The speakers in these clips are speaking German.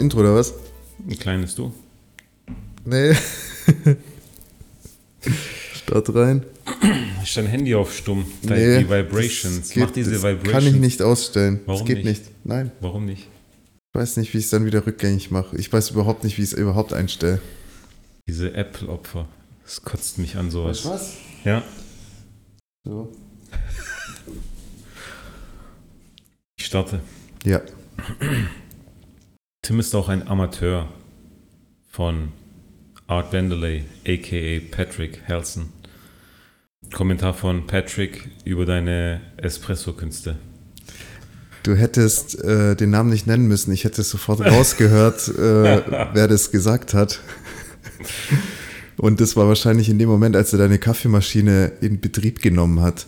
Intro oder was? Ein kleines Du. Nee. Start rein. Ist dein Handy auf stumm? Dein, Nee, die Vibrations. geht- Mach diese Vibrations. Kann ich nicht ausstellen. Warum das geht nicht? nicht? Nein. Warum nicht? Ich weiß nicht, wie ich es dann wieder rückgängig mache. Ich weiß überhaupt nicht, wie ich es überhaupt einstelle. Diese Apple-Opfer. Das kotzt mich an sowas. was? Ja. So. Ich starte. Ja. Tim ist auch ein Amateur von Art Vandelay, a.k.a. Patrick Helson. Kommentar von Patrick über deine Espresso-Künste. Du hättest äh, den Namen nicht nennen müssen. Ich hätte sofort rausgehört, äh, wer das gesagt hat. Und das war wahrscheinlich in dem Moment, als er deine Kaffeemaschine in Betrieb genommen hat.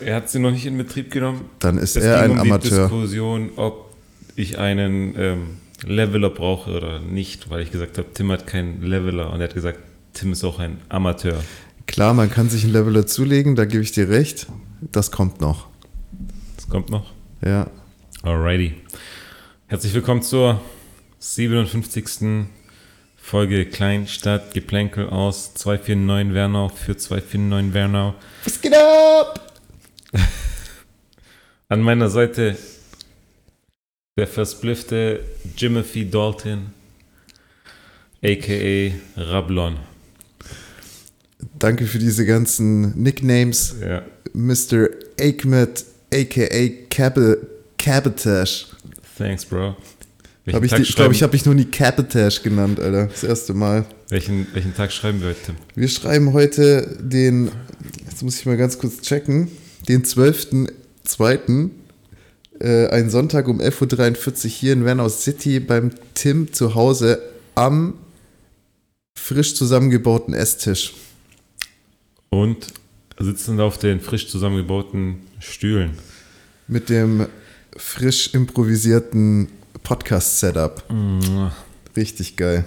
Er hat sie noch nicht in Betrieb genommen. Dann ist Es er ging ein um die Amateur. Diskussion, ob ich einen ähm, Leveler brauche oder nicht, weil ich gesagt habe, Tim hat keinen Leveler und er hat gesagt, Tim ist auch ein Amateur. Klar, man kann sich einen Leveler zulegen, da gebe ich dir recht. Das kommt noch. Das kommt noch. Ja. Alrighty. Herzlich willkommen zur 57. Folge Kleinstadt Geplänkel aus 249 Wernau für 249 Wernau. Was geht ab? An meiner Seite der verspliffte Jimothy Dalton, a.k.a. Rablon. Danke für diese ganzen Nicknames. Ja, Mr. Aikmet, a.k.a. Cab- Cabotage. thanks, Bro. Welchen, Hab ich, Tag ich glaube, ich habe mich noch nie Cabotage genannt, Alter. Das erste Mal. welchen, welchen Tag schreiben wir heute, Tim? Wir schreiben heute den, jetzt muss ich mal ganz kurz checken, den 12.02. Äh, ein Sonntag um 11.43 Uhr hier in Wernau City beim Tim zu Hause am frisch zusammengebauten Esstisch. Und sitzen da auf den frisch zusammengebauten Stühlen. Mit dem frisch improvisierten Podcast-Setup. Richtig geil.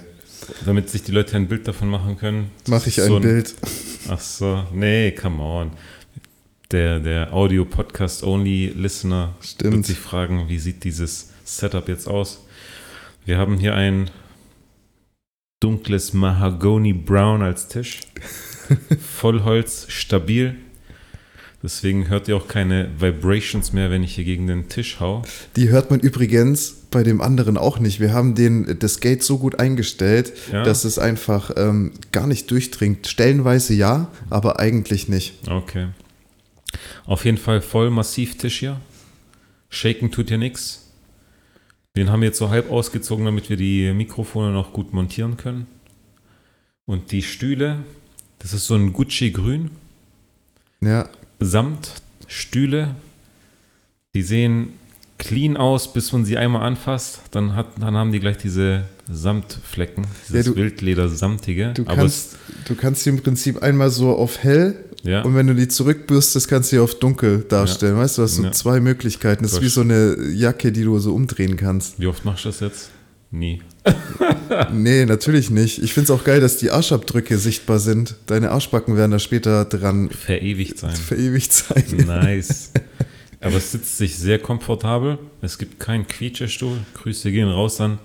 Damit sich die Leute ein Bild davon machen können. Mache ich ein So Bild. Ach so, nee, come on. Der, der Audio-Podcast-Only-Listener wird sich fragen, wie sieht dieses Setup jetzt aus? Wir haben hier ein dunkles Mahagoni Brown als Tisch. Vollholz, stabil. Deswegen hört ihr auch keine Vibrations mehr, wenn ich hier gegen den Tisch hau. Die hört man übrigens bei dem anderen auch nicht. Wir haben den, das Gate so gut eingestellt, Ja. dass es einfach ähm, gar nicht durchdringt. Stellenweise ja, aber eigentlich nicht. Okay. Auf jeden Fall voll massiv Tisch hier. Shaken tut hier nichts. Den haben wir jetzt so halb ausgezogen, damit wir die Mikrofone noch gut montieren können. Und die Stühle, das ist so ein Gucci-Grün, Ja, Samt, Stühle, die sehen clean aus, bis man sie einmal anfasst. Dann, hat, dann haben die gleich diese Samtflecken, dieses Ja, du- Wildleder-Samtige. du du kannst die im Prinzip einmal so auf hell Ja. und wenn du die zurückbürstest, kannst du die auf dunkel darstellen. Weißt du, du hast so Ja. zwei Möglichkeiten. Das ist wie so eine Jacke, die du so umdrehen kannst. wie oft machst du das jetzt? Nie. Nee, natürlich nicht. Ich finde es auch geil, dass die Arschabdrücke sichtbar sind. Deine Arschbacken werden da später dran Verewigt sein. verewigt sein. Nice. Aber es sitzt sich sehr komfortabel. Es gibt keinen Quietscherstuhl. Grüße gehen raus an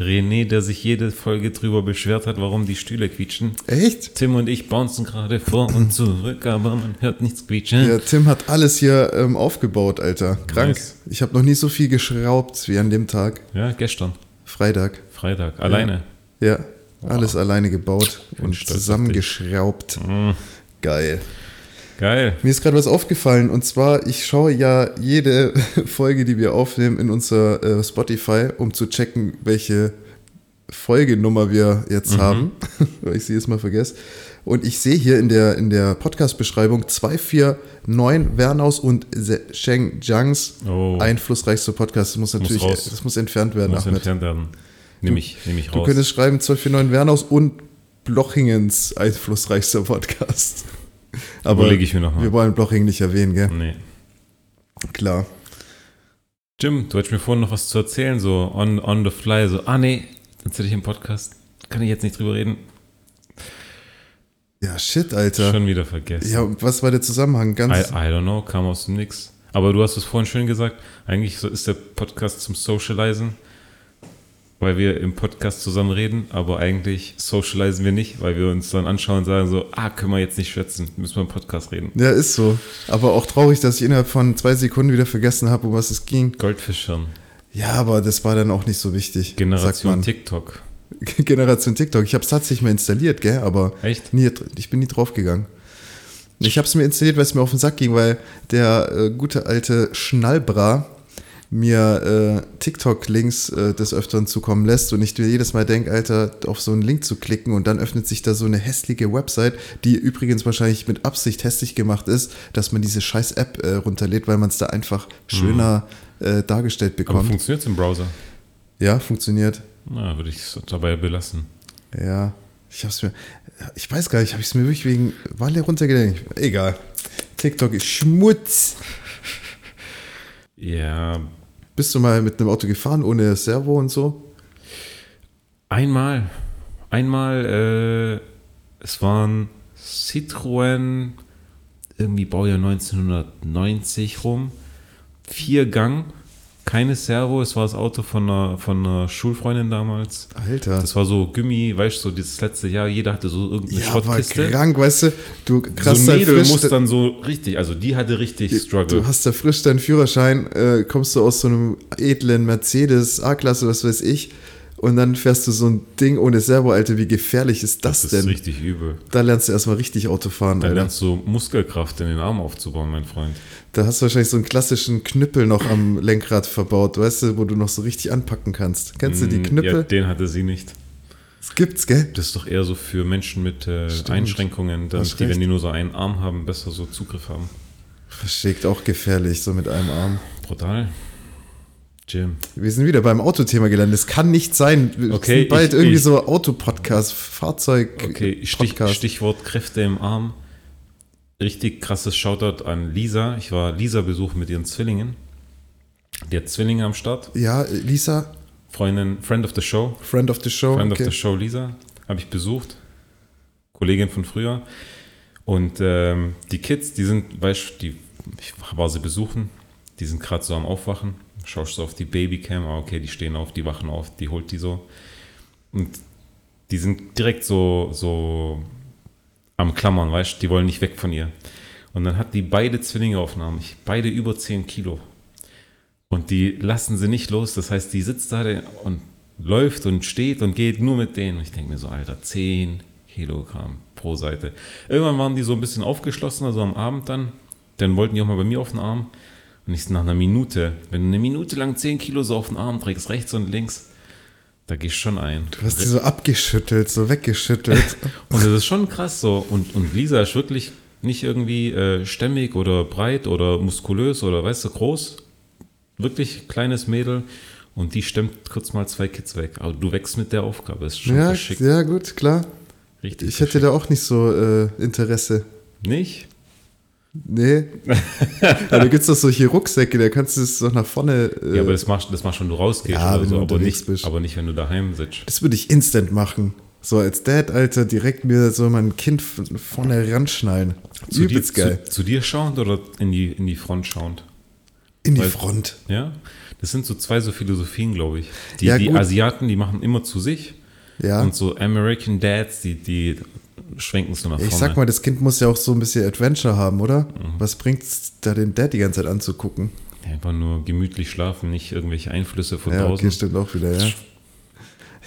René, der sich jede Folge drüber beschwert hat, warum die Stühle quietschen. Echt? Tim und ich bouncen gerade vor und zurück, aber man hört nichts quietschen. Ja, Tim hat alles hier ähm, aufgebaut, Alter. Krank. Nice. Ich habe noch nie so viel geschraubt wie an dem Tag. Ja, gestern, Freitag. Freitag, alleine. Ja, alles alleine gebaut und zusammengeschraubt. Mm, Geil. Geil. Mir ist gerade was aufgefallen und zwar, ich schaue ja jede Folge, die wir aufnehmen, in unser äh, Spotify, um zu checken, welche Folgenummer wir jetzt Mhm. haben, weil ich sie jetzt mal vergesse. Und ich sehe hier in der, in der Podcast-Beschreibung 249 Wernaus und Sheng Jiangs Oh, einflussreichster Podcast. Das muss natürlich, raus. das muss entfernt werden, muss Ahmed. entfernt werden. Nehme ich, nehm ich Du raus. könntest schreiben 249 Wernaus und Blochingens einflussreichster Podcast. Aber Überlege ich mir nochmal. wir wollen Bloching nicht erwähnen, gell? Nee. Klar. Jim, du hattest mir vorhin noch was zu erzählen, so on, on the fly, so, ah nee, erzähl ich im Podcast. Kann ich jetzt nicht drüber reden. Ja, shit, Alter. Schon wieder vergessen. Ja, und was war der Zusammenhang? I, Ganz. I don't know, kam aus dem Nix. Aber du hast es vorhin schön gesagt, eigentlich ist der Podcast zum Socializen, weil wir im Podcast zusammen reden, aber eigentlich socialisen wir nicht, weil wir uns dann anschauen und sagen so, ah, können wir jetzt nicht schwätzen, müssen wir im Podcast reden. Ja, ist so. Aber auch traurig, dass ich innerhalb von zwei Sekunden wieder vergessen habe, um was es ging. Goldfischern, Ja, aber das war dann auch nicht so wichtig. Generation. TikTok. Generation TikTok. Ich habe es tatsächlich mal installiert, gell? Aber Echt? nie, ich bin nie draufgegangen. Ich habe es mir installiert, weil es mir auf den Sack ging, weil der äh, gute alte Schnallbra mir äh, TikTok-Links äh, des Öfteren zukommen lässt und ich mir jedes Mal denke, Alter, auf so einen Link zu klicken und dann öffnet sich da so eine hässliche Website, die übrigens wahrscheinlich mit Absicht hässlich gemacht ist, dass man diese scheiß App äh, runterlädt, weil man es da einfach schöner äh, dargestellt Aber bekommt. funktioniert es im Browser? Ja, funktioniert. Na, würde ich es dabei belassen. Ja, ich hab's mir, ich weiß gar nicht, habe ich es mir wirklich wegen Walle runtergedenkt? Egal. TikTok ist Schmutz. Ja, Bist du mal mit einem Auto gefahren ohne Servo und so? einmal, einmal, äh, es waren Citroën, irgendwie Baujahr 1990 rum, vier Gang, keine Servo, es war das Auto von einer, von einer Schulfreundin damals. Alter. Das war so Gummi, weißt du, so dieses letzte Jahr, jeder hatte so irgendeine ja, war Schrottkiste. krank, weißt du, du So krass ein Mädel frisch, muss dann so richtig, also die hatte richtig Struggle. du hast da frisch deinen Führerschein, äh, kommst du aus so einem edlen Mercedes A-Klasse, was weiß ich, und dann fährst du so ein Ding ohne Servo, Alter, wie gefährlich ist das, das ist denn? richtig übel. Da lernst du erstmal richtig Auto fahren, Da Alter. lernst du Muskelkraft in den Arm aufzubauen, mein Freund. Da hast du wahrscheinlich so einen klassischen Knüppel noch am Lenkrad verbaut, weißt du, wo du noch so richtig anpacken kannst. Kennst du die Mm, Knüppel? Ja, den hatte sie nicht. Das gibt's, gell? Das ist doch eher so für Menschen mit äh. Einschränkungen, dass die, wenn die nur so einen Arm haben, besser so Zugriff haben. Verschickt auch gefährlich, so mit einem Arm. Brutal. Jim. Wir sind wieder beim Autothema gelandet. Es kann nicht sein. Wir Okay, sind bald ich- irgendwie ich- so Autopodcast, Fahrzeug. Okay, Stich, Podcast. Stichwort Kräfte im Arm. Richtig krasses Shoutout an Lisa. Ich war Lisa-Besuch mit ihren Zwillingen. Die hat Zwillinge am Start. Ja, Lisa, Freundin, Friend of the Show. Friend of the Show. Friend okay. of the Show Lisa habe ich besucht. Kollegin von früher. Und ähm, die Kids, die sind, weißt du, die, ich war sie besuchen, die sind gerade so am Aufwachen. Schaust du auf die Babycam, ah, okay, die stehen auf, die wachen auf, die holt die so. Und die sind direkt so, so am Klammern, weißt du, die wollen nicht weg von ihr. Und dann hat die beide Zwillinge aufgenommen, ich, beide über 10 Kilo. Und die lassen sie nicht los. Das heißt, die sitzt da und läuft und steht und geht nur mit denen. Und ich denke mir so, Alter, 10 Kilogramm pro Seite. Irgendwann waren die so ein bisschen aufgeschlossen, also am Abend dann. Dann wollten die auch mal bei mir auf den Arm. Und ich nach einer Minute, wenn du eine Minute lang 10 Kilo so auf den Arm trägst, rechts und links, da gehst du schon ein. Du hast die so abgeschüttelt, so weggeschüttelt. Und das ist schon krass so. Und, und Lisa ist wirklich nicht irgendwie äh, stämmig oder breit oder muskulös oder weißt du, groß. Wirklich kleines Mädel. Und die stemmt kurz mal zwei Kids weg. Aber du wächst mit der Aufgabe. Ist schon ja, geschickt. ja, gut, klar. Richtig. Ich hätte da auch nicht so äh, Interesse. geschickt. Nicht? Nee. ja, da gibt es doch solche Rucksäcke, da kannst du es doch nach vorne. Äh, Ja, aber das machst, das machst schon, du rausgehst Ja, oder wenn so. du Aber nicht, bist. aber nicht, wenn du daheim sitzt. das würde ich instant machen. So als Dad, Alter, direkt mir so mein Kind von vorne ranschnallen. Zu dir, geil. zu, zu dir schauend oder in die, in die Front schauend? In die weil- Front. Ja? Das sind so zwei so Philosophien, glaube ich. Die, Ja, die. Asiaten, die machen immer zu sich. Ja. Und so American Dads, die, die schwenken es so nach vorne. Ich sag mal, das Kind muss ja auch so ein bisschen Adventure haben, oder? Mhm. Was bringt's da den Dad die ganze Zeit anzugucken? Einfach nur gemütlich schlafen, nicht irgendwelche Einflüsse von Ja, draußen. okay, stimmt auch wieder, ja.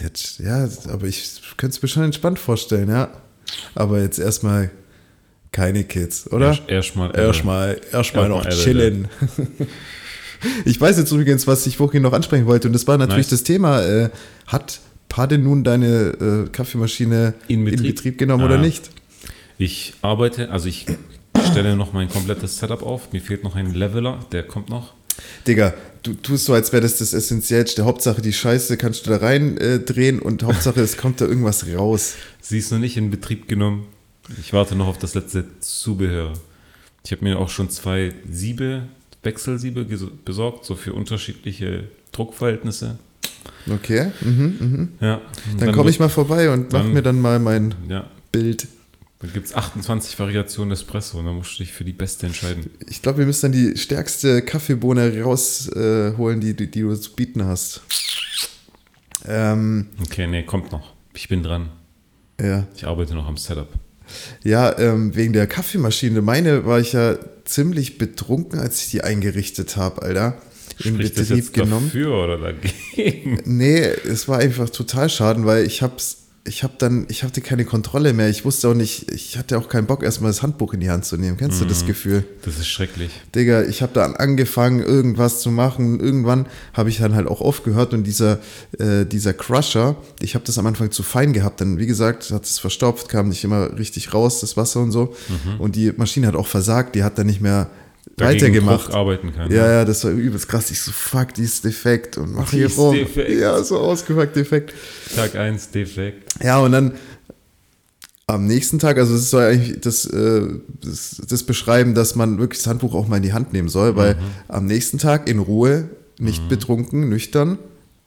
Jetzt, ja, aber ich könnte es mir schon entspannt vorstellen, ja. Aber jetzt erstmal keine Kids, oder? Erst- Erstmal. Erstmal, erstmal noch chillen. ich weiß jetzt übrigens, was ich vorhin noch ansprechen wollte, und das war natürlich Nice. das Thema. Äh, hat Pade nun deine äh, Kaffeemaschine In Betrieb? genommen oder Ah. nicht? Ich arbeite, also ich stelle noch mein komplettes Setup auf. Mir fehlt noch ein Leveler, der kommt noch. Digga, du tust so, als wäre das das Essentiellste. Hauptsache die Scheiße kannst du da rein äh, drehen und Hauptsache es kommt da irgendwas raus. Sie ist noch nicht in Betrieb genommen. Ich warte noch auf das letzte Zubehör. Ich habe mir auch schon zwei Siebe, Wechselsiebe besorgt, so für unterschiedliche Druckverhältnisse. Okay, mhm, mhm. Ja. Dann komme ich mal vorbei und mach dann- mir dann mal mein Ja, Bild. Da gibt es 28 Variationen Espresso und da musst du dich für die beste entscheiden. Ich glaube, wir müssen dann die stärkste Kaffeebohne rausholen, die, die, die du zu bieten hast. Ähm, Okay, nee, kommt noch. Ich bin dran. ja. Ich arbeite noch am Setup. Ja, ähm, wegen der Kaffeemaschine. Meine war ich ja ziemlich betrunken, als ich die eingerichtet habe, Alter. In Spricht das Betrieb jetzt genommen. dafür oder dagegen? Nee, es war einfach total schaden, weil ich hab's, ich hab dann, ich hatte keine Kontrolle mehr. Ich wusste auch nicht, ich hatte auch keinen Bock, erstmal das Handbuch in die Hand zu nehmen. Kennst du Mhm. das Gefühl? Das ist schrecklich. Digga, ich habe dann angefangen, irgendwas zu machen. Irgendwann habe ich dann halt auch aufgehört und dieser, äh, dieser Crusher, ich habe das am Anfang zu fein gehabt. Dann, wie gesagt, hat es verstopft, kam nicht immer richtig raus, das Wasser und so. Und die Maschine hat auch versagt, die hat dann nicht mehr weitergemacht. Arbeiten kann. Ja, ja, das war übelst krass. Ich so, fuck, die ist defekt und mach Die hier ist rum. defekt. Ja, so ausgefuckt defekt. Tag 1 defekt. Ja, und dann am nächsten Tag, also es soll eigentlich das, äh, das, das beschreiben, dass man wirklich das Handbuch auch mal in die Hand nehmen soll, weil Mhm. am nächsten Tag in Ruhe, nicht betrunken, nüchtern,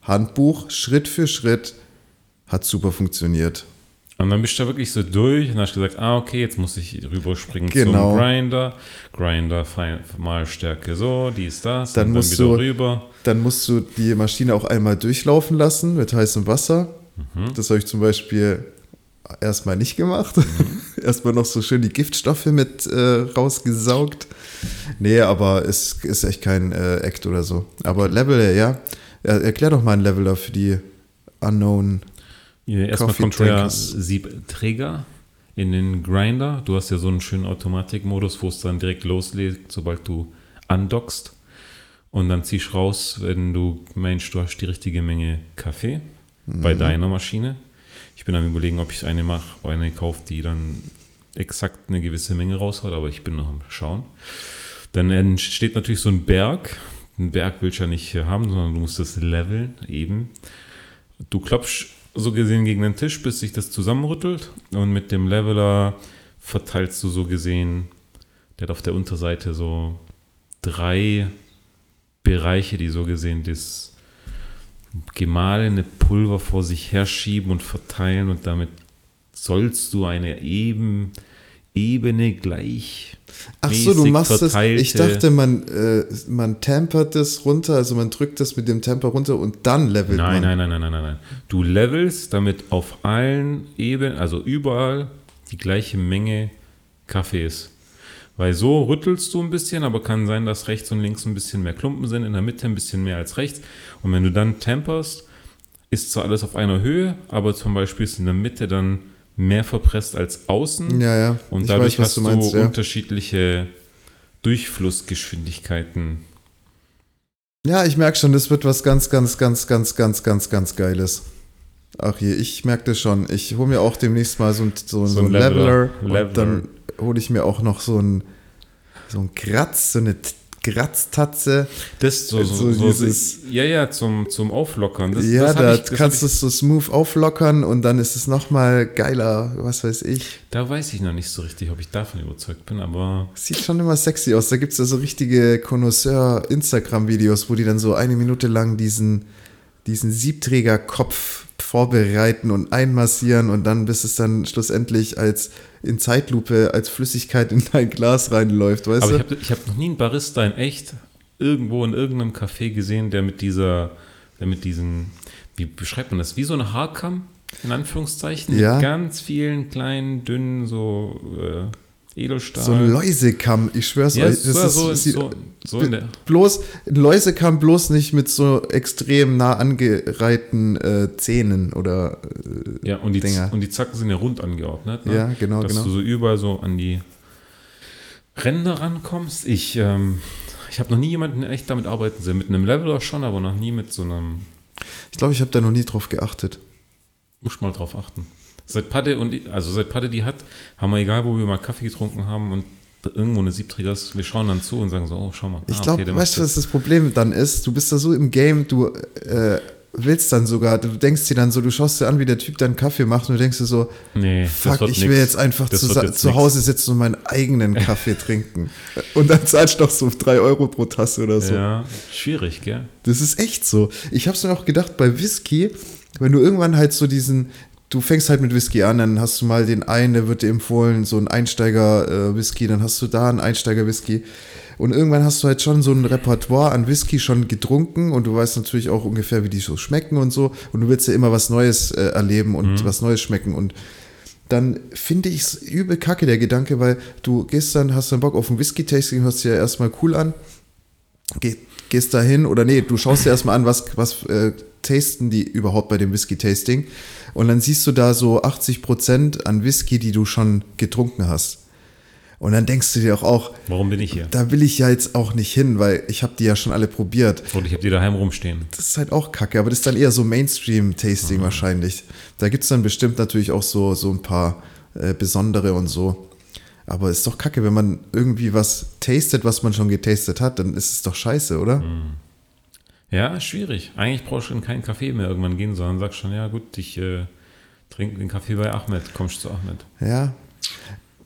Handbuch, Schritt für Schritt, hat super funktioniert. Und dann bist du da wirklich so durch und hast gesagt, ah, okay, jetzt muss ich rüberspringen Genau. zum Grinder. Grinder, Fein- Malstärke so, dies, das. Dann und musst dann wieder du- rüber. Dann musst du die Maschine auch einmal durchlaufen lassen mit heißem Wasser. Mhm. Das habe ich zum Beispiel erstmal nicht gemacht. Mhm. erstmal noch so schön die Giftstoffe mit äh, rausgesaugt. Nee, aber es ist echt kein äh, Act oder so. Aber Leveler, ja. Er, erklär doch mal einen Leveler für die Unknown. Ja, Erstmal kommt der. Siebträger in den Grinder. Du hast ja so einen schönen Automatikmodus, wo es dann direkt loslegt, sobald du andockst. Und dann ziehst du raus, wenn du meinst, du hast die richtige Menge Kaffee bei deiner Maschine. Ich bin am überlegen, ob ich eine mache, eine kaufe, die dann exakt eine gewisse Menge raushaut, aber ich bin noch am Schauen. Dann entsteht natürlich so ein Berg. Einen Berg willst du ja nicht haben, sondern du musst das leveln, eben. Du klopfst so gesehen gegen den Tisch, bis sich das zusammenrüttelt. Und mit dem Leveler verteilst du so gesehen, der hat auf der Unterseite so drei Bereiche, die so gesehen das gemahlene Pulver vor sich herschieben und verteilen. Und damit sollst du eine eben, ebene, gleich. Ach so, du machst das. Ich verteilte- dachte, man, äh, man tampert das runter, also man drückt das mit dem Temper runter und dann levelt Nein, man. nein, nein, nein, nein, nein, nein. Du levelst damit auf allen Ebenen, also überall, die gleiche Menge Kaffee ist. Weil so rüttelst du ein bisschen, aber kann sein, dass rechts und links ein bisschen mehr Klumpen sind, in der Mitte ein bisschen mehr als rechts. Und wenn du dann temperst, ist zwar alles auf einer Höhe, aber zum Beispiel ist in der Mitte dann mehr verpresst als außen. Ja, ja. Und ich dadurch weiß, hast du meinst, ja. unterschiedliche Durchflussgeschwindigkeiten. Ja, ich merke schon, das wird was ganz, ganz, ganz, ganz, ganz, ganz, ganz Geiles. Ach je, ich merke das schon. Ich hole mir auch demnächst mal so ein, so, so ein ein Leveler, Leveler. und dann hole ich mir auch noch so ein, so ein Kratz, so eine Kratztatze. Das so, so, So so, dieses- ja, ja, zum, zum Auflockern. Das, ja, das da ich, das kannst du es so smooth auflockern und dann ist es nochmal geiler, was weiß ich. ich, Da weiß ich noch nicht so richtig, ob ich davon überzeugt bin, aber Sieht schon immer sexy aus. Da gibt es ja so richtige Connoisseur-Instagram-Videos, wo die dann so eine Minute lang diesen, diesen Siebträgerkopf vorbereiten und einmassieren und dann, bis es dann schlussendlich als in Zeitlupe als Flüssigkeit in dein Glas reinläuft, weißt Aber du? ich habe ich hab noch nie einen Barista in echt irgendwo in irgendeinem Café gesehen, der mit dieser, der mit diesen, wie beschreibt man das, wie so eine Haarkamm, in Anführungszeichen, Ja. mit ganz vielen kleinen, dünnen, so äh, Edelstahl. so ein Läusekamm, ich schwör's ja, euch. so, Das so, ist, so, so in der, bloß, ein Läusekamm bloß nicht mit so extrem nah angereihten äh, Zähnen oder äh, ja, und die, Dinger. und die Zacken sind ja rund angeordnet. Ne? Ja, genau, Dass genau. du so überall so an die Ränder rankommst. Ich, ähm, ich habe noch nie jemanden echt damit arbeiten sehen. Mit einem Leveler schon, aber noch nie mit so einem Ich glaube, ich habe da noch nie drauf geachtet. Muss mal drauf achten. Seit Padde und ich- also seit Padde die hat, haben wir egal, wo wir mal Kaffee getrunken haben und irgendwo eine Siebträger ist, wir schauen dann zu und sagen so, oh, schau mal. Ich Ah, glaube, der weißt du, was das Problem dann ist? Du bist da so im Game, du äh, willst dann sogar, du denkst dir dann so, du schaust dir an, wie der Typ dann Kaffee macht und du denkst dir so, Nee, fuck, ich nix. will jetzt einfach zu, jetzt zu nix. Hause sitzen und meinen eigenen Kaffee trinken. Und dann zahlst du doch so 3 Euro pro Tasse oder so. Ja, schwierig, gell? Das ist echt so. Ich habe es mir auch gedacht, bei Whisky, wenn du irgendwann halt so diesen du fängst halt mit Whisky an, dann hast du mal den einen, der wird dir empfohlen, so ein Einsteiger-Whisky, dann hast du da einen Einsteiger-Whisky. Und irgendwann hast du halt schon so ein Repertoire an Whisky schon getrunken und du weißt natürlich auch ungefähr, wie die so schmecken und so. Und du willst ja immer was Neues äh, erleben und was Neues schmecken. Und dann finde ich es übel kacke, der Gedanke, weil du gehst dann, hast dann Bock auf ein Whisky-Tasting, hörst dir ja erstmal cool an, geh, gehst da hin oder nee, du schaust dir erstmal an, was, was äh, tasten die überhaupt bei dem Whisky-Tasting. Und dann siehst du da so 80% an Whisky, die du schon getrunken hast. Und dann denkst du dir auch, auch Warum bin ich hier? da will ich ja jetzt auch nicht hin, weil ich habe die ja schon alle probiert. Und ich habe die daheim rumstehen. Das ist halt auch kacke, aber das ist dann eher so Mainstream-Tasting wahrscheinlich. Da gibt es dann bestimmt natürlich auch so, so ein paar äh, besondere und so. Aber ist doch kacke, wenn man irgendwie was tastet, was man schon getastet hat, dann ist es doch scheiße, oder? Ja, schwierig. Eigentlich brauchst du in keinen Kaffee mehr irgendwann gehen, sondern sagst schon, ja gut, ich äh, trinke den Kaffee bei Ahmed, kommst zu Ahmed. Ja.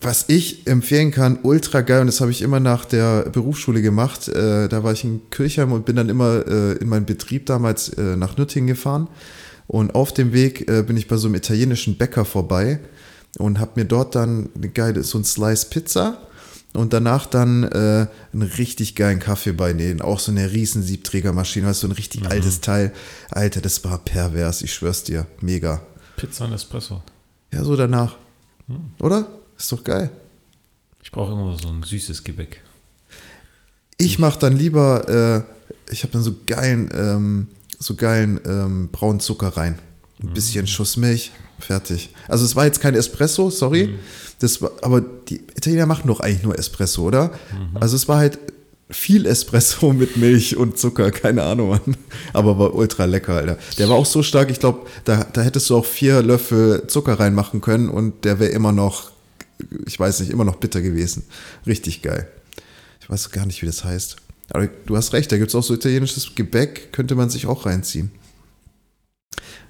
Was ich empfehlen kann, ultra geil, und das habe ich immer nach der Berufsschule gemacht. Äh, da war ich in Kirchheim und bin dann immer äh, in meinen Betrieb damals äh, nach Nürtingen gefahren. Und auf dem Weg äh, bin ich bei so einem italienischen Bäcker vorbei und habe mir dort dann eine geile, so ein Slice Pizza und danach dann äh, einen richtig geilen Kaffee bei denen. Auch so eine riesen Siebträgermaschine, weißt du, so ein richtig altes Teil. Alter, das war pervers, ich schwör's dir. Mega. Pizza und Espresso. Ja, so danach. Oder? Ist doch geil. Ich brauche immer so ein süßes Gebäck. Ich mache dann lieber, äh, ich habe dann so geilen, ähm, so geilen ähm, braunen Zucker rein. Ein bisschen Schuss Milch, fertig. Also es war jetzt kein Espresso, sorry. Das war, aber die Italiener machen doch eigentlich nur Espresso, oder? Also es war halt viel Espresso mit Milch und Zucker, keine Ahnung, Mann. Aber war ultra lecker, Alter. Der war auch so stark, ich glaube, da, da hättest du auch vier Löffel Zucker reinmachen können und der wäre immer noch, ich weiß nicht, immer noch bitter gewesen. Richtig geil. Ich weiß gar nicht, wie das heißt. Aber du hast recht, da gibt es auch so italienisches Gebäck, könnte man sich auch reinziehen.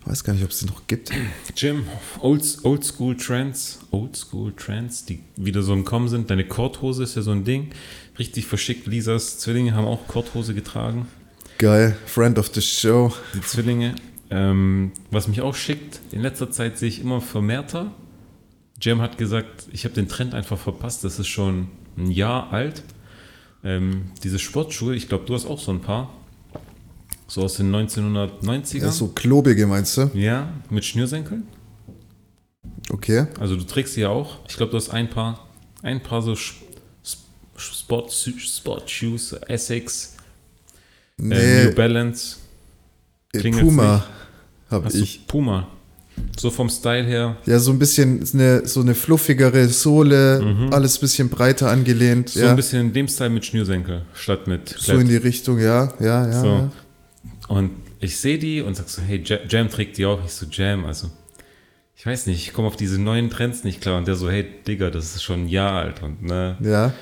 Ich weiß gar nicht, ob es die noch gibt. Jim, Old, Old School Trends, Old School Trends, die wieder so im Kommen sind. Deine Korthose ist ja so ein Ding. Richtig verschickt. Lisas Zwillinge haben auch Korthose getragen. Geil, Friend of the Show. Die Zwillinge. Ähm, was mich auch schickt, in letzter Zeit sehe ich immer vermehrter. Jam hat gesagt, ich habe den Trend einfach verpasst. Das ist schon ein Jahr alt. Ähm, diese Sportschuhe, ich glaube, du hast auch so ein paar. So aus den 1990ern. Ja, so klobige meinst du? Ja, mit Schnürsenkeln. Okay. Also du trägst sie ja auch. Ich glaube, du hast ein paar, ein paar so Sport, Sport Shoes, Essex, äh, Nee, New Balance. klingelt's Puma nicht. habe ich. Puma? So vom Style her. Ja, so ein bisschen eine, so eine fluffigere Sohle, alles ein bisschen breiter angelehnt. So ja. ein bisschen in dem Style mit Schnürsenkel statt mit so in die Richtung, ja, ja, ja. So. ja. Und ich sehe die und sag so, hey, Ja- Jam trägt die auch. Ich so, Jam, also ich weiß nicht, ich komme auf diese neuen Trends nicht klar. Und der so, hey, Digga, das ist schon ein Jahr alt. Und ne, Ja,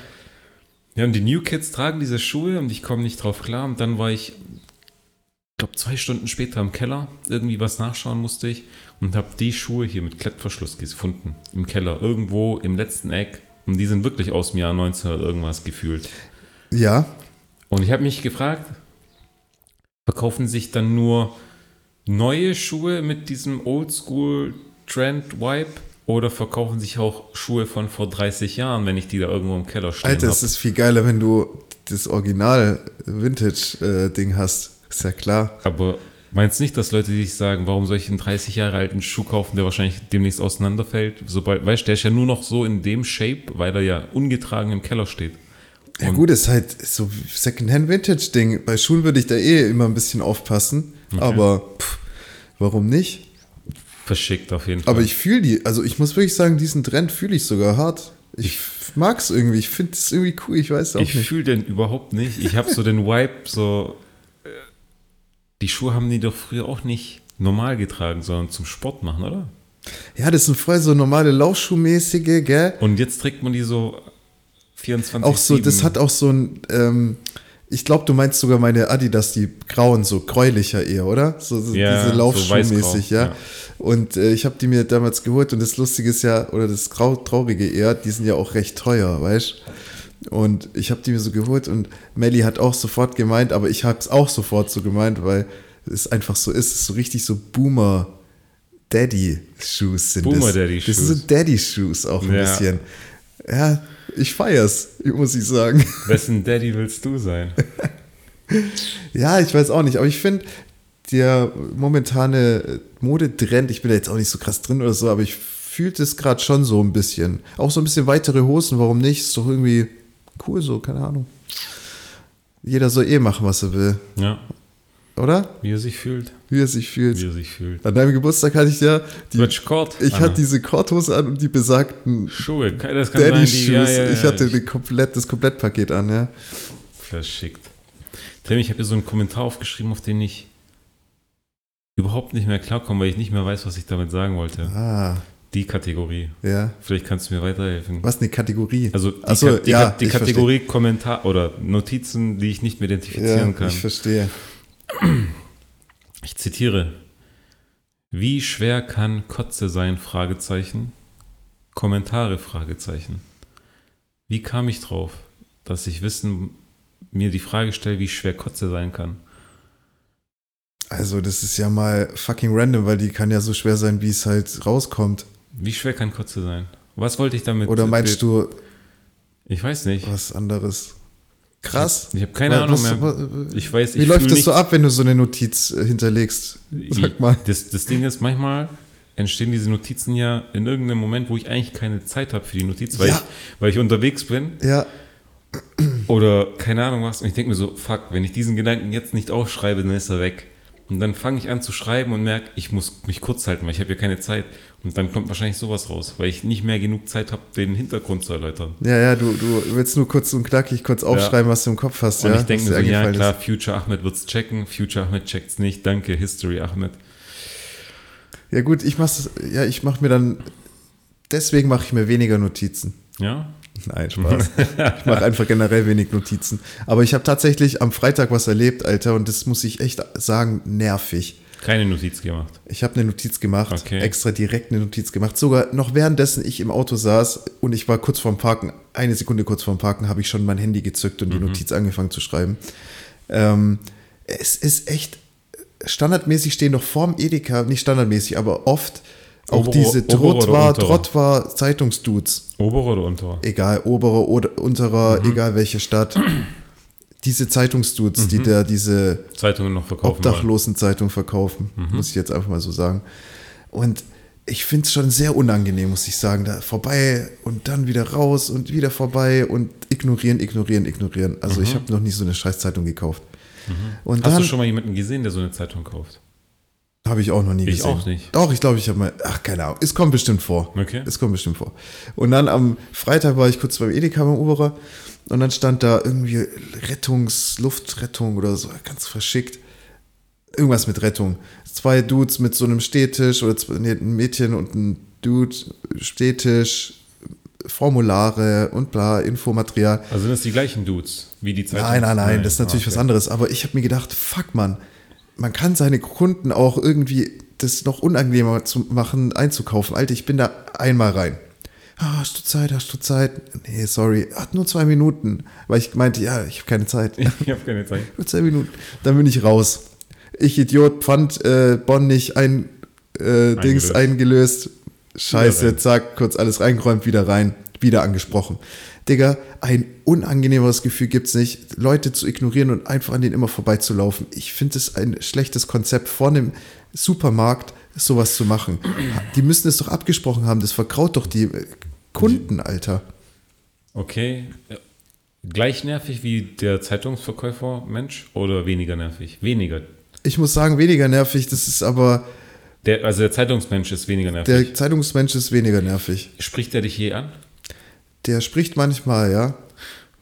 Ja, und die New Kids tragen diese Schuhe und ich komme nicht drauf klar. Und dann war ich, ich glaube, zwei Stunden später im Keller. Irgendwie was nachschauen musste ich und habe die Schuhe hier mit Klettverschluss gefunden. Im Keller, irgendwo im letzten Eck. Und die sind wirklich aus dem Jahr 1900 irgendwas gefühlt. ja. Und ich habe mich gefragt, verkaufen sich dann nur neue Schuhe mit diesem Oldschool-Trend-Vibe? Oder verkaufen sich auch Schuhe von vor 30 Jahren, wenn ich die da irgendwo im Keller stehen Alter, es ist viel geiler, wenn du das Original Vintage-Ding hast. Ist ja klar. Aber meinst nicht, dass Leute sich sagen, warum soll ich einen 30 Jahre alten Schuh kaufen, der wahrscheinlich demnächst auseinanderfällt? Sobald, weißt du, der ist ja nur noch so in dem Shape, weil er ja ungetragen im Keller steht. Ja gut, ist halt so Secondhand-Vintage-Ding. Bei Schuhen würde ich da eh immer ein bisschen aufpassen. Aber pff, warum nicht? Verschickt auf jeden Fall. Aber ich fühle die, also ich muss wirklich sagen, diesen Trend fühle ich sogar hart. Ich mag es irgendwie, ich finde es irgendwie cool, ich weiß auch ich nicht. fühle den überhaupt nicht. Ich habe so den Vibe, so. äh, Die Schuhe haben die doch früher auch nicht normal getragen, sondern zum Sport machen, oder? Ja, das sind voll so normale Laufschuhmäßige, gell? Und jetzt trägt man die so 24 Auch so, das hat auch so ein, ähm, ich glaube, du meinst sogar meine Adidas, die grauen, so gräulicher eher, oder? So, so Ja, diese so Laufschuhmäßig, weißgrau, ja. ja. Und äh, ich habe die mir damals geholt und das Lustige ist ja, oder das Grau Traurige eher, die sind ja auch recht teuer, weißt Und ich habe die mir so geholt und Melly hat auch sofort gemeint, aber ich habe es auch sofort so gemeint, weil es einfach so ist, es ist so richtig so Boomer. Daddy-Shoes sind Boomer das. Daddy Das sind so Shoes. Daddy-Shoes auch ein Ja. bisschen. Ja, ich feier's, muss ich sagen. Wessen Daddy willst du sein? Ja, ich weiß auch nicht, aber ich finde, der momentane Modetrend, ich bin da jetzt auch nicht so krass drin oder so, aber ich fühlt es gerade schon so ein bisschen. Auch so ein bisschen weitere Hosen, warum nicht? Ist doch irgendwie cool so, keine Ahnung. Jeder soll eh machen, was er will, Ja, oder? wie er sich fühlt. Wie er sich fühlt. Wie er sich fühlt. An deinem Geburtstag hatte ich ja die, Rich Cord. ich Anna. hatte diese Korthose an und die besagten Schuhe. Das kann sein, Daddy die, Shoes. ja, ja, ich hatte den komplett, das Komplettpaket an, ja. Verschickt. Tim, ich habe hier so einen Kommentar aufgeschrieben, auf den ich überhaupt nicht mehr klarkomme, weil ich nicht mehr weiß, was ich damit sagen wollte. Ah, Die Kategorie. ja. Vielleicht kannst du mir weiterhelfen. Was eine Kategorie? Also die, Ach so, Ka- die, ja, die ich Kategorie Kommentar oder Notizen, die ich nicht mehr identifizieren ja, kann. ich verstehe. Ich zitiere. Wie schwer kann Kotze sein? Fragezeichen. Kommentare? Fragezeichen. Wie kam ich drauf, dass ich wissen, mir die Frage stelle, wie schwer Kotze sein kann? Also, das ist ja mal fucking random, weil die kann ja so schwer sein, wie es halt rauskommt. Wie schwer kann Kotze sein? Was wollte ich damit? Oder meinst du Ich weiß nicht. was anderes? Krass. Ich habe keine Ahnung mehr. Ich weiß, Wie ich läuft fühl das so ab, wenn du so eine Notiz hinterlegst? Sag mal. Das, das Ding ist, manchmal entstehen diese Notizen ja in irgendeinem Moment, wo ich eigentlich keine Zeit habe für die Notiz, weil, Ja. ich, weil ich unterwegs bin Ja, oder keine Ahnung was. Und ich denke mir so, fuck, wenn ich diesen Gedanken jetzt nicht aufschreibe, dann ist er weg. Und dann fange ich an zu schreiben und merke, ich muss mich kurz halten, weil ich habe ja keine Zeit. Und dann kommt wahrscheinlich sowas raus, weil ich nicht mehr genug Zeit habe, den Hintergrund zu erläutern. ja, ja, du, du willst nur kurz und knackig kurz aufschreiben, was du im Kopf hast, Und ja? ich denke so, ja klar, Future Ahmed wird's checken, Future Ahmed checkt's nicht, danke, History Ahmed. Ist. Ja gut, ich mach's, ja, ich mach mir dann, deswegen mache ich mir weniger Notizen. Ja? Nein, Spaß. ich mache einfach generell wenig Notizen. Aber ich habe tatsächlich am Freitag was erlebt, Alter, und das muss ich echt sagen, nervig. Keine Notiz gemacht. Ich habe eine Notiz gemacht, Okay. extra direkt eine Notiz gemacht. Sogar noch währenddessen ich im Auto saß und ich war kurz vorm Parken, eine Sekunde kurz vorm Parken, habe ich schon mein Handy gezückt und die Mhm. Notiz angefangen zu schreiben. Ähm, es ist echt, standardmäßig stehen noch vorm Edeka, nicht standardmäßig, aber oft auch Obere- diese untere? Trottwar Zeitungsdudes. Oberer oder unterer? Egal, obere oder unterer, Mhm. egal welche Stadt. Diese Zeitungsdudes, die da diese Zeitungen noch verkaufen. Obdachlosen-Zeitung verkaufen, Mhm. muss ich jetzt einfach mal so sagen. Und ich finde es schon sehr unangenehm, muss ich sagen. Da vorbei und dann wieder raus und wieder vorbei und ignorieren, ignorieren, ignorieren. Also ich habe noch nie so eine Scheißzeitung gekauft. Und Mhm. Hast dann du schon mal jemanden gesehen, der so eine Zeitung kauft? Habe ich auch noch nie Ich gesehen. auch nicht. Doch, ich glaube, ich habe mal, ach keine Ahnung, es kommt bestimmt vor. Okay. Es kommt bestimmt vor. Und dann am Freitag war ich kurz beim Edeka beim Oberer und dann stand da irgendwie Rettungs-, Luftrettung oder so, ganz verschickt. Irgendwas mit Rettung. Zwei Dudes mit so einem Stehtisch oder zwei, nee, ein Mädchen und ein Dude, Stehtisch, Formulare und bla, Infomaterial. Also sind das die gleichen Dudes, wie die Zeitung? Nein, nein, nein, das ist natürlich was anderes. Aber ich habe mir gedacht, fuck man, man kann seine Kunden auch irgendwie das noch unangenehmer zu machen, einzukaufen. Alter, ich bin da einmal rein. Ah, hast du Zeit, hast du Zeit? Nee, sorry, hat nur zwei Minuten. Weil ich meinte, ja, ich habe keine Zeit. Ich habe keine Zeit. Nur zwei Minuten. Dann bin ich raus. Ich Idiot, Pfand äh, Bonn nicht ein äh, Dings Eingelöst. Scheiße, zack, kurz alles reingeräumt, wieder rein, wieder angesprochen. Digga, ein unangenehmeres Gefühl gibt's nicht, Leute zu ignorieren und einfach an denen immer vorbeizulaufen. Ich finde es ein schlechtes Konzept, vor einem Supermarkt sowas zu machen. Die müssen es doch abgesprochen haben, das verkraut doch die äh, Kunden, Alter. Okay. Äh, Gleich nervig wie der Zeitungsverkäufer Mensch oder weniger nervig? Weniger. Ich muss sagen, weniger nervig, das ist aber, Der, also der Zeitungsmensch ist weniger nervig. der Zeitungsmensch ist weniger nervig. Spricht er dich je an? Der spricht manchmal, ja.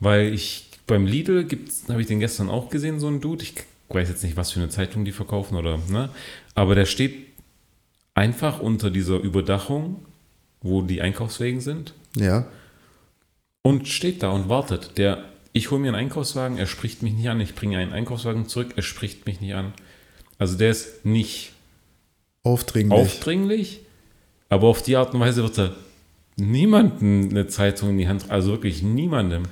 Weil ich beim Lidl habe ich den gestern auch gesehen, so ein Dude. Ich weiß jetzt nicht, was für eine Zeitung die verkaufen oder, ne? Aber der steht einfach unter dieser Überdachung, wo die Einkaufswegen sind Ja. und steht da und wartet. Der, ich hole mir einen Einkaufswagen, er spricht mich nicht an, ich bringe einen Einkaufswagen zurück, er spricht mich nicht an. Also der ist nicht Aufdringlich. aufdringlich, aber auf die Art und Weise wird er niemanden eine Zeitung in die Hand, also wirklich niemandem.